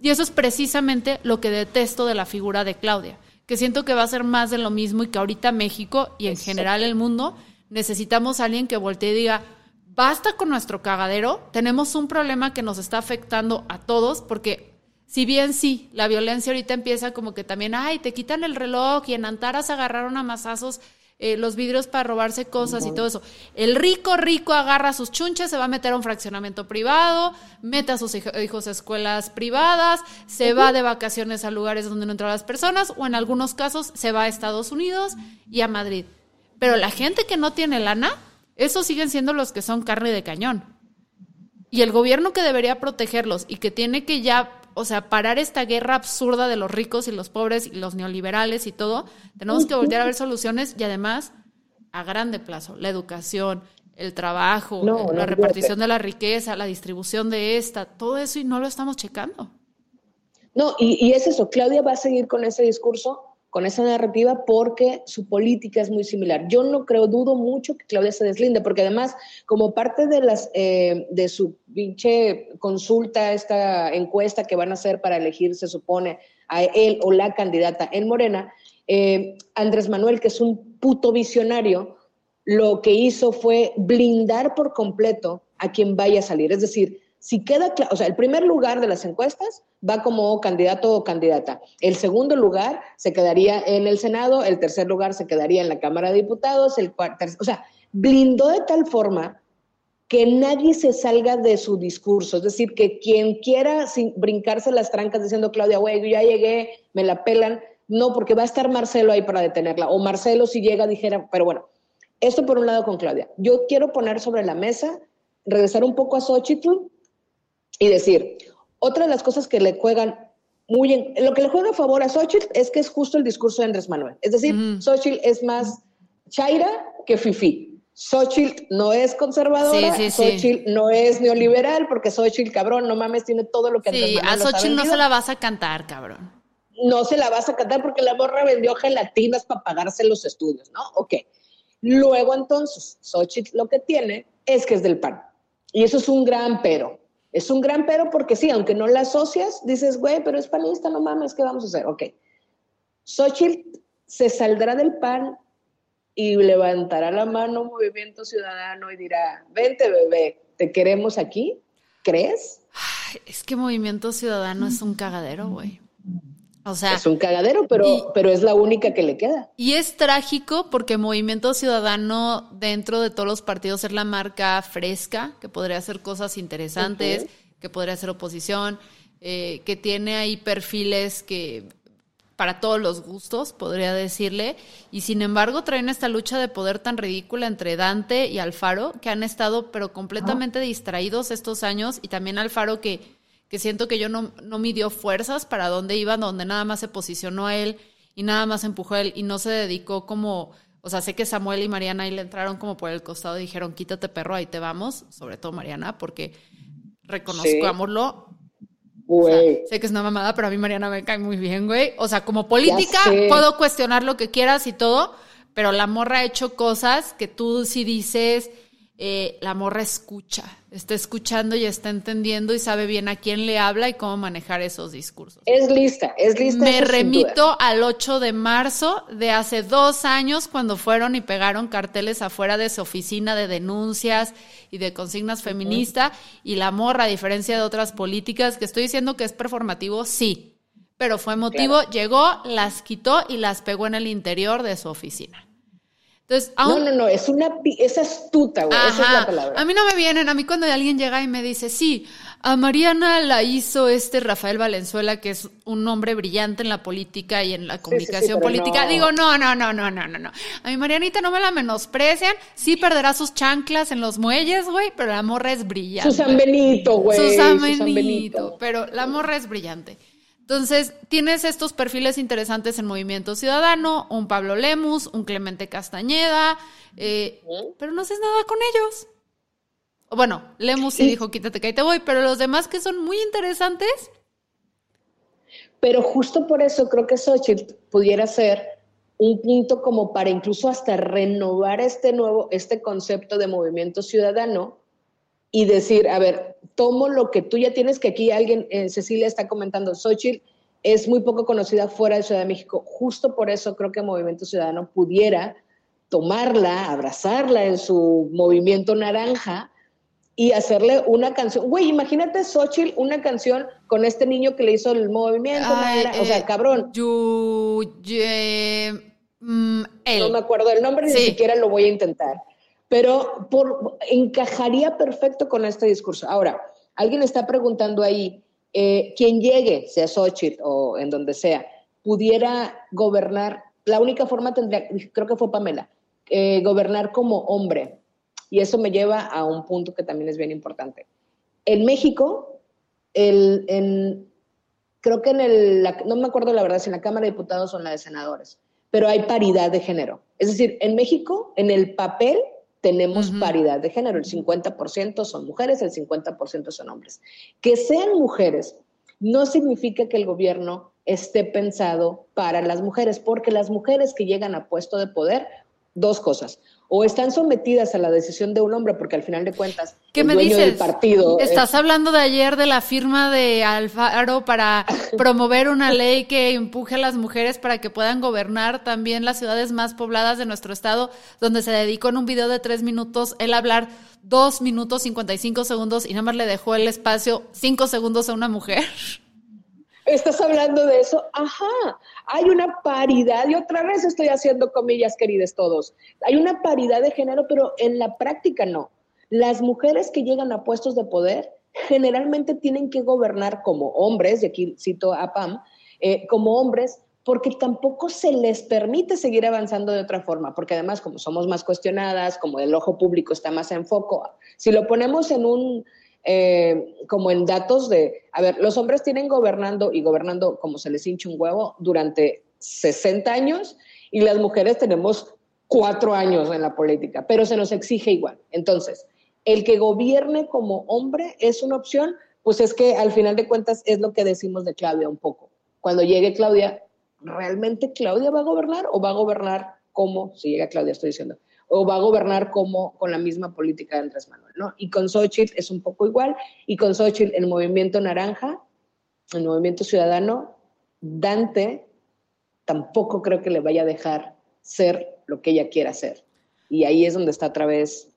Y eso es precisamente lo que detesto de la figura de Claudia, que siento que va a ser más de lo mismo y que ahorita México y en general el mundo necesitamos a alguien que voltee y diga, basta con nuestro cagadero, tenemos un problema que nos está afectando a todos porque si bien sí, la violencia ahorita empieza como que también, ay, te quitan el reloj y en Antaras agarraron a masazos eh, los vidrios para robarse cosas y todo eso. El rico, rico agarra sus chunches, se va a meter a un fraccionamiento privado, mete a sus hijos a escuelas privadas, se va de vacaciones a lugares donde no entran las personas o en algunos casos se va a Estados Unidos y a Madrid. Pero la gente que no tiene lana, esos siguen siendo los que son carne de cañón. Y el gobierno que debería protegerlos y que tiene que ya o sea, parar esta guerra absurda de los ricos y los pobres y los neoliberales y todo, tenemos que volver a ver soluciones y además a grande plazo, la educación, el trabajo, la repartición de la riqueza, la distribución de esta, todo eso y no lo estamos checando. No, y, y es eso, Claudia va a seguir con ese discurso con esa narrativa porque su política es muy similar. Yo no creo, dudo mucho que Claudia se deslinde, porque además, como parte de, las, eh, de su pinche consulta, esta encuesta que van a hacer para elegir, se supone, a él o la candidata en Morena, eh, Andrés Manuel, que es un puto visionario, lo que hizo fue blindar por completo a quien vaya a salir. Es decir, si queda claro, o sea, el primer lugar de las encuestas va como candidato o candidata. El segundo lugar se quedaría en el Senado, el tercer lugar se quedaría en la Cámara de Diputados, el cuarto, o sea, blindó de tal forma que nadie se salga de su discurso. Es decir, que quien quiera brincarse las trancas diciendo, Claudia, güey, ya llegué, me la pelan, no, porque va a estar Marcelo ahí para detenerla. O Marcelo si llega dijera, pero bueno, esto por un lado con Claudia. Yo quiero poner sobre la mesa, regresar un poco a Xochitl y decir, otra de las cosas que le juegan muy en, lo que le juega a favor a Xochitl es que es justo el discurso de Andrés Manuel. Es decir, Xochitl es más chaira que fifi. Xochitl no es conservadora, Xochitl no es neoliberal, porque Xochitl, cabrón, no mames, tiene todo lo que Andrés Manuel a Xochitl no se la vas a cantar, cabrón. No se la vas a cantar porque la morra vendió gelatinas para pagarse los estudios, ¿no? Ok. Luego entonces, Xochitl lo que tiene es que es del PAN. Y eso es un gran pero. Es un gran pero porque sí, aunque no la asocias, dices, güey, pero es panista, no mames, ¿qué vamos a hacer? Ok. Xochitl se saldrá del PAN y levantará la mano Movimiento Ciudadano y dirá, vente bebé, te queremos aquí. ¿Crees? es que Movimiento Ciudadano es un cagadero, güey. O sea, es un cagadero, pero, pero es la única que le queda. Y es trágico porque Movimiento Ciudadano, dentro de todos los partidos, es la marca fresca, que podría hacer cosas interesantes, que podría hacer oposición, eh, que tiene ahí perfiles que para todos los gustos, podría decirle, y sin embargo traen esta lucha de poder tan ridícula entre Dante y Alfaro, que han estado pero completamente distraídos estos años, y también Alfaro que que siento que yo no, no midió fuerzas para dónde iba, donde nada más se posicionó a él y nada más empujó a él y no se dedicó como, o sea, sé que Samuel y Mariana ahí le entraron como por el costado y dijeron, quítate perro, ahí te vamos, sobre todo Mariana, porque reconozcámoslo. sé que es una mamada, pero a mí Mariana me cae muy bien, güey. O sea, como política puedo cuestionar lo que quieras y todo, pero la morra ha hecho cosas que tú sí dices, eh, la morra escucha, está escuchando y está entendiendo y sabe bien a quién le habla y cómo manejar esos discursos. Es lista, es lista. Me remito al 8 de marzo de hace dos años cuando fueron y pegaron carteles afuera de su oficina de denuncias y de consignas feministas y la morra, a diferencia de otras políticas, que estoy diciendo que es performativo, sí, pero fue motivo, llegó, las quitó y las pegó en el interior de su oficina. No, no, no, es una es astuta, güey. Esa es la palabra. A mí no me vienen, a mí cuando alguien llega y me dice, sí, a Mariana la hizo este Rafael Valenzuela, que es un hombre brillante en la política y en la comunicación política. Digo, no, no, no, no, no, no, no. A mi Marianita no me la menosprecian. Sí perderá sus chanclas en los muelles, güey, pero la morra es brillante. Susan Benito, güey. Susan Benito, pero la morra es brillante. Entonces, tienes estos perfiles interesantes en Movimiento Ciudadano, un Pablo Lemus, un Clemente Castañeda, eh, pero no haces nada con ellos. Bueno, Lemus sí, dijo, quítate que ahí te voy, pero los demás que son muy interesantes. Pero justo por eso creo que Xochitl pudiera ser un punto como para incluso hasta renovar este nuevo, este concepto de movimiento ciudadano y decir, a ver, tomo lo que tú ya tienes, que aquí alguien, eh, Cecilia está comentando, Xochitl es muy poco conocida fuera de Ciudad de México. Justo por eso creo que Movimiento Ciudadano pudiera tomarla, abrazarla en su movimiento naranja y hacerle una canción. Güey, imagínate Xochitl, una canción con este niño que le hizo el movimiento. o sea, eh, cabrón. Mm, no me acuerdo el nombre, ni siquiera lo voy a intentar. Pero por, encajaría perfecto con este discurso. Ahora, alguien está preguntando ahí, eh, quien llegue, sea Xochitl o en donde sea, pudiera gobernar, la única forma tendría, creo que fue Pamela, eh, gobernar como hombre. Y eso me lleva a un punto que también es bien importante. En México, el, en, creo que en el, no me acuerdo la verdad si en la Cámara de Diputados o en la de Senadores, pero hay paridad de género. Es decir, en México, en el papel, tenemos paridad de género. El 50% son mujeres, el 50% son hombres. Que sean mujeres no significa que el gobierno esté pensado para las mujeres, porque las mujeres que llegan a puesto de poder, dos cosas o están sometidas a la decisión de un hombre, porque al final de cuentas, ¿Qué me dices? del partido. Estás hablando de ayer de la firma de Alfaro para [laughs] promover una ley que empuje a las mujeres para que puedan gobernar también las ciudades más pobladas de nuestro estado, donde se dedicó en un video de tres minutos él hablar dos minutos cincuenta y cinco segundos y nada más le dejó el espacio cinco segundos a una mujer. ¿Estás hablando de eso? Ajá, hay una paridad, y otra vez estoy haciendo comillas, queridos todos. Hay una paridad de género, pero en la práctica no. Las mujeres que llegan a puestos de poder generalmente tienen que gobernar como hombres, y aquí cito a Pam, eh, como hombres, porque tampoco se les permite seguir avanzando de otra forma, porque además como somos más cuestionadas, como el ojo público está más en foco, si lo ponemos en un eh, como en datos de, a ver, los hombres tienen gobernando y gobernando como se les hincha un huevo durante 60 años y las mujeres tenemos cuatro años en la política, pero se nos exige igual. Entonces, el que gobierne como hombre es una opción, pues es que al final de cuentas es lo que decimos de Claudia un poco. Cuando llegue Claudia, ¿realmente Claudia va a gobernar o va a gobernar como, si llega Claudia, estoy diciendo, o va a gobernar como con la misma política de Andrés Manuel, ¿no? Y con Xochitl es un poco igual, y con Xochitl el movimiento naranja, el movimiento ciudadano, Dante tampoco creo que le vaya a dejar ser lo que ella quiera ser. Y ahí es donde está otra vez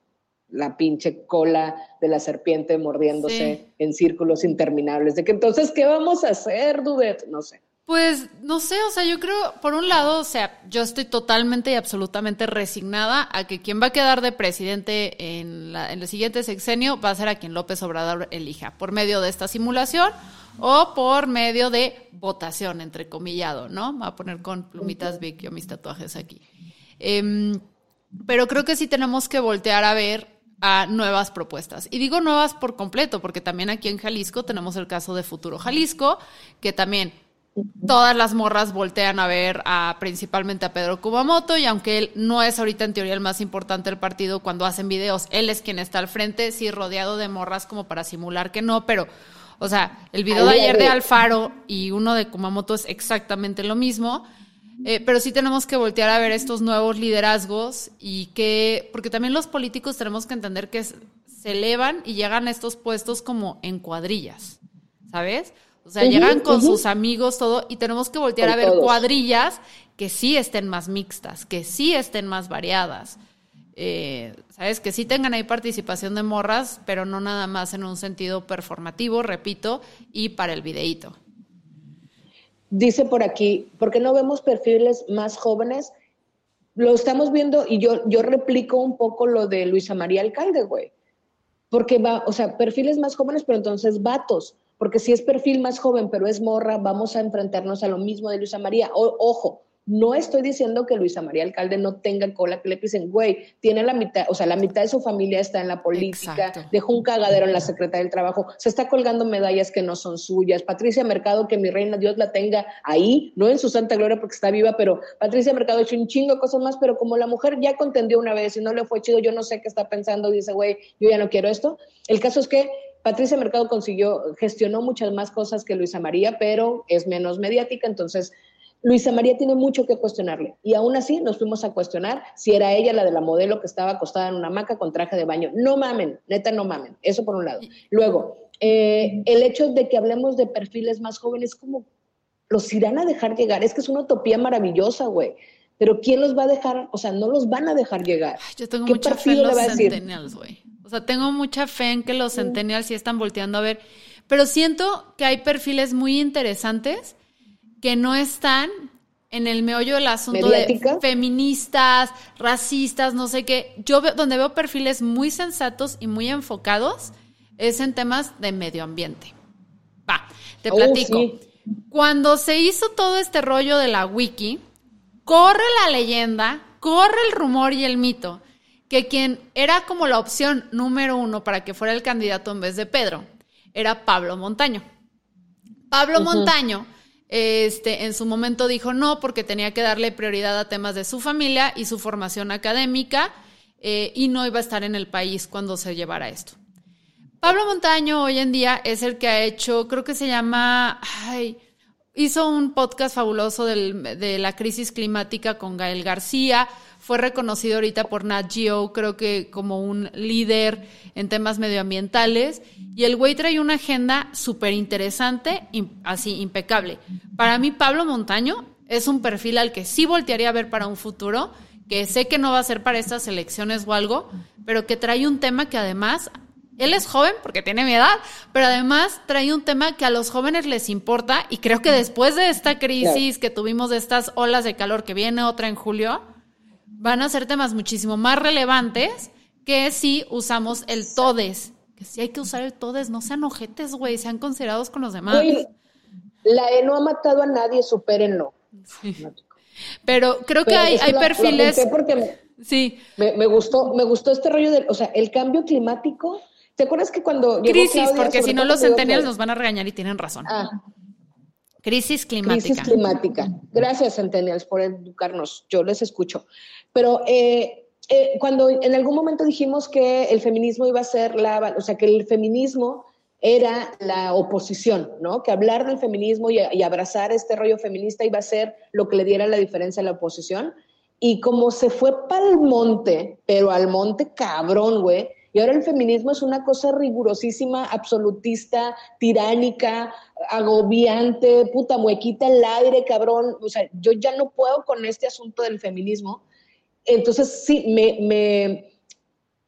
la pinche cola de la serpiente mordiéndose en círculos interminables. De que entonces, ¿qué vamos a hacer, Dudet? No sé. Pues no sé, o sea, yo creo, por un lado, o sea, yo estoy totalmente y absolutamente resignada a que quien va a quedar de presidente en, el siguiente sexenio va a ser a quien López Obrador elija, por medio de esta simulación o por medio de votación, entre comillado, ¿no? Voy a poner con plumitas Vic yo mis tatuajes aquí. Em, pero creo que sí tenemos que voltear a ver a nuevas propuestas. Y digo nuevas por completo, porque también aquí en Jalisco tenemos el caso de Futuro Jalisco, que también todas las morras voltean a ver a principalmente a Pedro Kumamoto y aunque él no es ahorita en teoría el más importante del partido cuando hacen videos, él es quien está al frente, sí rodeado de morras como para simular que no, pero o sea, el video de ayer de Alfaro y uno de Kumamoto es exactamente lo mismo. Eh, pero sí tenemos que voltear a ver estos nuevos liderazgos y que, porque también los políticos tenemos que entender que se elevan y llegan a estos puestos como en cuadrillas, ¿sabes? O sea, llegan con sus amigos, todo, y tenemos que voltear a ver cuadrillas que sí estén más mixtas, que sí estén más variadas. Eh, ¿Sabes? Que sí tengan ahí participación de morras, pero no nada más en un sentido performativo, repito, y para el videíto. Dice por aquí, ¿por qué no vemos perfiles más jóvenes? Lo estamos viendo y yo, yo replico un poco lo de Luisa María Alcalde, güey. Porque va, o sea, perfiles más jóvenes, pero entonces vatos porque si es perfil más joven, pero es morra, vamos a enfrentarnos a lo mismo de Luisa María. ojo, no estoy diciendo que Luisa María Alcalde no tenga cola que le pisen, güey, tiene la mitad, o sea, la mitad de su familia está en la política, dejó un cagadero en la Secretaría del Trabajo, se está colgando medallas que no son suyas. Patricia Mercado, que mi reina Dios la tenga ahí, no en su santa gloria porque está viva, pero Patricia Mercado ha hecho un chingo de cosas más, pero como la mujer ya contendió una vez y no le fue chido, yo no sé qué está pensando, dice, güey, yo ya no quiero esto. El caso es que Patricia Mercado consiguió, gestionó muchas más cosas que Luisa María, pero es menos mediática, entonces Luisa María tiene mucho que cuestionarle. Y aún así nos fuimos a cuestionar si era ella la de la modelo que estaba acostada en una hamaca con traje de baño. No mamen, neta, no mamen. Eso por un lado. Luego, eh, el hecho de que hablemos de perfiles más jóvenes, como los irán a dejar llegar. Es que es una utopía maravillosa, güey. Pero ¿quién los va a dejar? O sea, no los van a dejar llegar. yo tengo mucha fe en los centennials, güey O sea, tengo mucha fe en que los centennials sí están volteando a ver. Pero siento que hay perfiles muy interesantes que no están en el meollo del asunto de feministas, racistas, no sé qué. Yo donde veo perfiles muy sensatos y muy enfocados es en temas de medio ambiente. Va, te oh, platico. Cuando se hizo todo este rollo de la wiki, corre la leyenda, corre el rumor y el mito que quien era como la opción número uno para que fuera el candidato en vez de Pedro era Pablo Montaño. Pablo Montaño este, en su momento dijo no porque tenía que darle prioridad a temas de su familia y su formación académica eh, y no iba a estar en el país cuando se llevara esto. Pablo Montaño hoy en día es el que ha hecho, creo que se llama, ay, hizo un podcast fabuloso de la crisis climática con Gael García, fue reconocido ahorita por Nat Geo, creo que como un líder en temas medioambientales. Y el güey trae una agenda súper interesante, así impecable. Para mí, Pablo Montaño es un perfil al que sí voltearía a ver para un futuro, que sé que no va a ser para estas elecciones o algo, pero que trae un tema que además él es joven porque tiene mi edad, pero además trae un tema que a los jóvenes les importa y creo que después de esta crisis que tuvimos de estas olas de calor que viene otra en julio, van a ser temas muchísimo más relevantes que si usamos el todes. Que si hay que usar el todes, no sean ojetes, güey, sean considerados con los demás. la E no ha matado a nadie, supérenlo. Pero creo que hay, hay perfiles. Porque sí. Me, gustó, me gustó este rollo del, o sea, el cambio climático. ¿Te acuerdas que cuando crisis, porque si no los centennials nos van a regañar y tienen razón. Ah, Crisis climática. Crisis climática. Gracias, Centennials, por educarnos. Yo les escucho. Pero eh, eh, cuando en algún momento dijimos que el feminismo iba a ser la, o sea, que el feminismo era la oposición, ¿no? Que hablar del feminismo y, y abrazar este rollo feminista iba a ser lo que le diera la diferencia a la oposición. Y como se fue para el monte, pero al monte cabrón, güey, y ahora el feminismo es una cosa rigurosísima, absolutista, tiránica, agobiante, puta muequita el aire, cabrón. O sea, yo ya no puedo con este asunto del feminismo. Entonces, sí, me, me,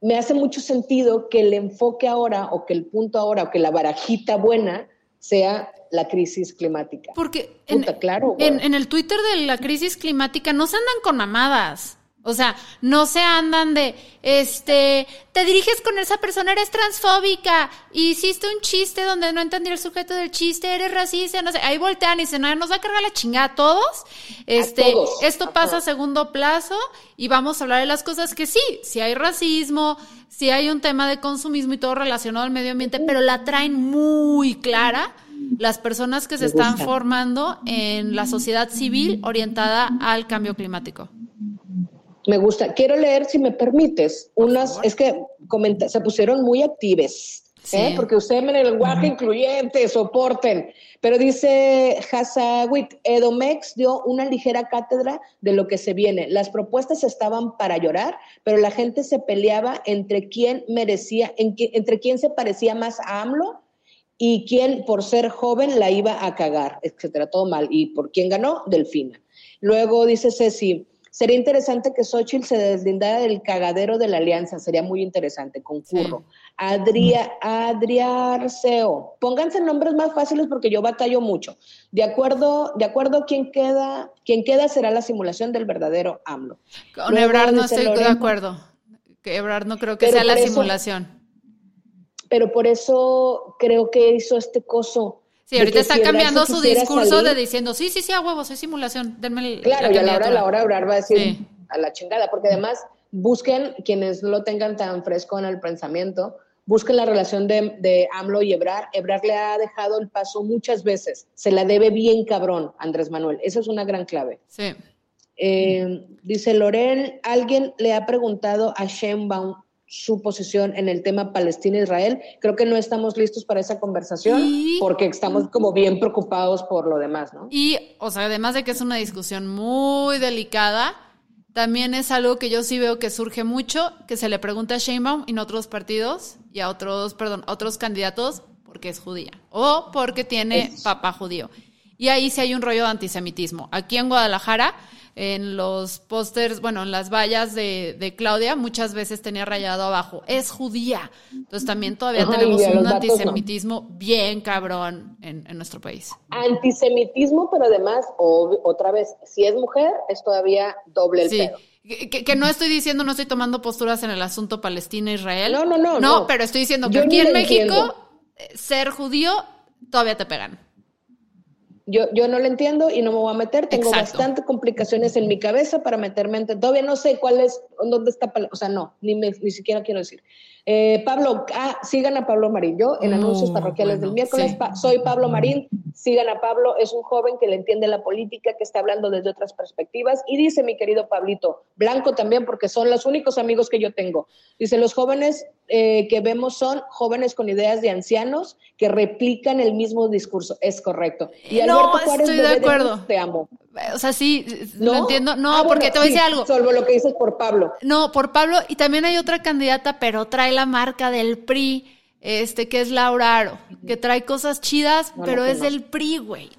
me hace mucho sentido que el enfoque ahora, o que el punto ahora, o que la barajita buena sea la crisis climática. Porque claro, en, en, el Twitter de la crisis climática no se andan con mamadas. O sea, no se andan de, este, te diriges con esa persona, eres transfóbica, hiciste un chiste donde no entendí el sujeto del chiste, eres racista, no sé, ahí voltean y dicen, no, nos va a cargar la chingada a todos. Este, esto pasa a segundo plazo y vamos a hablar de las cosas que sí, si hay racismo, si hay un tema de consumismo y todo relacionado al medio ambiente, pero la traen muy clara las personas que se están formando en la sociedad civil orientada al cambio climático. Me gusta. Quiero leer, si me permites, unas, es que se pusieron muy actives, ¿eh? porque ustedes en el lenguaje incluyente, soporten. Pero dice Hazawit, Edomex dio una ligera cátedra de lo que se viene. Las propuestas estaban para llorar, pero la gente se peleaba entre quién merecía, entre quién se parecía más a AMLO y quién por ser joven la iba a cagar, etcétera, todo mal. ¿Y por quién ganó? Delfina. Luego dice Ceci, Sería interesante que Xochitl se deslindara del cagadero de la alianza, sería muy interesante, concurro. Adria, Adriarceo, pónganse nombres más fáciles porque yo batallo mucho. De acuerdo, de acuerdo quién queda, quien queda será la simulación del verdadero AMLO. Con Ebrard no estoy de acuerdo. Que Ebrard no creo que sea la simulación. Pero por eso creo que hizo este coso Sí, ahorita está cambiando su discurso de diciendo, sí, sí, sí, a huevos, es simulación, denme el, Claro, y a la hora, la hora de orar va a decir a la chingada, porque además busquen, quienes no lo tengan tan fresco en el pensamiento, busquen la relación de, de AMLO y Ebrar. Ebrar le ha dejado el paso muchas veces, se la debe bien cabrón, Andrés Manuel, esa es una gran clave. Sí. Eh, dice Lorel, alguien le ha preguntado a Sheinbaum su posición en el tema Palestina-Israel. Creo que no estamos listos para esa conversación porque estamos como bien preocupados por lo demás, ¿no? Y, o sea, además de que es una discusión muy delicada, también es algo que yo sí veo que surge mucho, que se le pregunta a Sheinbaum en otros partidos y a otros, perdón, a otros candidatos porque es judía o porque tiene papá judío. Y ahí sí hay un rollo de antisemitismo. Aquí en Guadalajara, en los pósters, bueno, en las vallas de, Claudia, muchas veces tenía rayado abajo, es judía. Entonces también todavía tenemos un antisemitismo bien cabrón en, nuestro país. Antisemitismo, pero además, otra vez, si es mujer, es todavía doble el sí. Que, no estoy diciendo, no estoy tomando posturas en el asunto Palestina-Israel. No, no, no, no. pero estoy diciendo que aquí en México, eh, ser judío, todavía te pegan. Yo, yo no lo entiendo y no me voy a meter. Tengo bastantes complicaciones en mi cabeza para meterme en. Todavía no sé cuál es, dónde está. O sea, no, ni, me, ni siquiera quiero decir. Eh, Pablo, ah, sigan a Pablo Marín. Yo en anuncios parroquiales del miércoles soy Pablo Marín. Sigan a Pablo. Es un joven que le entiende la política, que está hablando desde otras perspectivas. Y dice mi querido Pablito, blanco también, porque son los únicos amigos que yo tengo. Dice, los jóvenes eh, que vemos son jóvenes con ideas de ancianos que replican el mismo discurso. Es correcto. Y Alberto no, estoy de acuerdo. te amo. O sea, sí, ¿No? lo entiendo. No, ah, porque te voy a decir algo. Salvo lo que dices por Pablo. No, por Pablo. Y también hay otra candidata, pero trae la marca del PRI, este, que es Laura Aro, que trae cosas chidas, pero es del PRI, güey.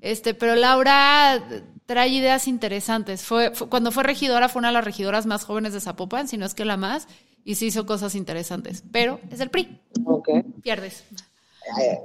Este, pero Laura trae ideas interesantes. Fue, cuando fue regidora, fue una de las regidoras más jóvenes de Zapopan, si no es que la más, y sí hizo cosas interesantes. Pero es del PRI. Ok. Pierdes.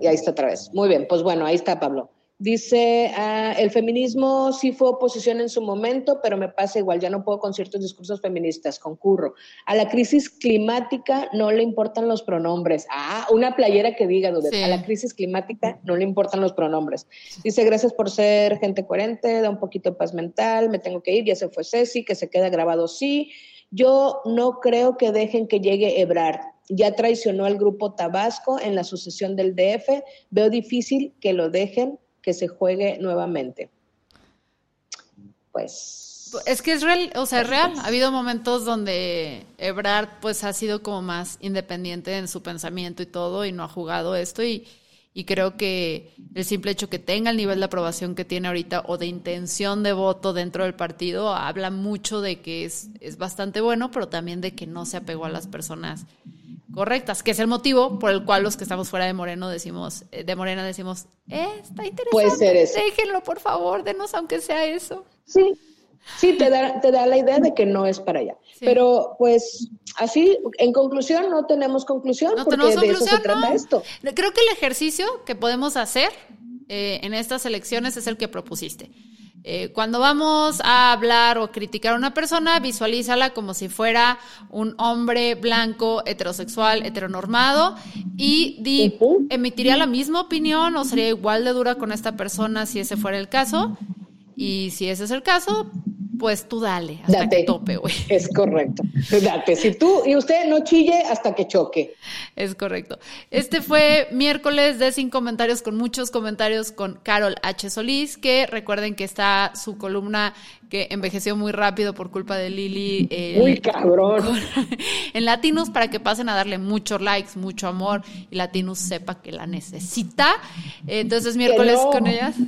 Y ahí está otra vez. Muy bien, pues bueno, ahí está Pablo. Dice, ah, el feminismo sí fue oposición en su momento, pero me pasa igual, ya no puedo con ciertos discursos feministas, concurro. A la crisis climática no le importan los pronombres. Ah, una playera que diga, a la crisis climática no le importan los pronombres. Dice, gracias por ser gente coherente, da un poquito de paz mental, me tengo que ir, ya se fue Ceci, que se queda grabado, sí. Yo no creo que dejen que llegue Ebrard. Ya traicionó al grupo Tabasco en la sucesión del DF. Veo difícil que lo dejen que se juegue nuevamente. Pues. Es que es real, o sea, es real. Ha habido momentos donde Ebrard pues ha sido como más independiente en su pensamiento y todo y no ha jugado esto y, y creo que el simple hecho que tenga el nivel de aprobación que tiene ahorita o de intención de voto dentro del partido habla mucho de que es, es bastante bueno, pero también de que no se apegó a las personas correctas, que es el motivo por el cual los que estamos fuera de Moreno decimos, eh, de Morena decimos, eh, está interesante. Puede ser eso. Déjenlo, por favor, denos aunque sea eso. Sí, sí, te da, te da la idea de que no es para allá. Pero, pues, así, en conclusión, no tenemos conclusión, no porque de eso se trata esto. Creo que el ejercicio que podemos hacer eh, en estas elecciones es el que propusiste. Eh, cuando vamos a hablar o criticar a una persona, visualízala como si fuera un hombre blanco, heterosexual, heteronormado y di, emitiría la misma opinión o sería igual de dura con esta persona si ese fuera el caso. Y si ese es el caso, pues tú dale hasta que tope, güey. [laughs] Es correcto. Date. Si tú y usted no chille hasta que choque. Es correcto. Este fue miércoles de Sin Comentarios con muchos comentarios con Carol H. Solís, que recuerden que está su columna que envejeció muy rápido por culpa de Lili. Eh, muy cabrón. [laughs] en Latinos para que pasen a darle muchos likes, mucho amor y Latinos sepa que la necesita. entonces miércoles con ellas. [laughs]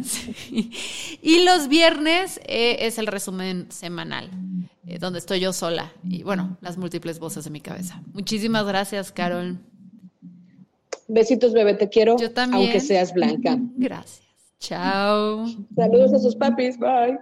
Y los viernes eh, es el resumen semanal, eh, donde estoy yo sola y bueno, las múltiples voces de mi cabeza. Muchísimas gracias, Carol. Besitos, bebé, te quiero. Yo también. Aunque seas blanca. [laughs] Gracias. Chao. Saludos a sus papis. Bye.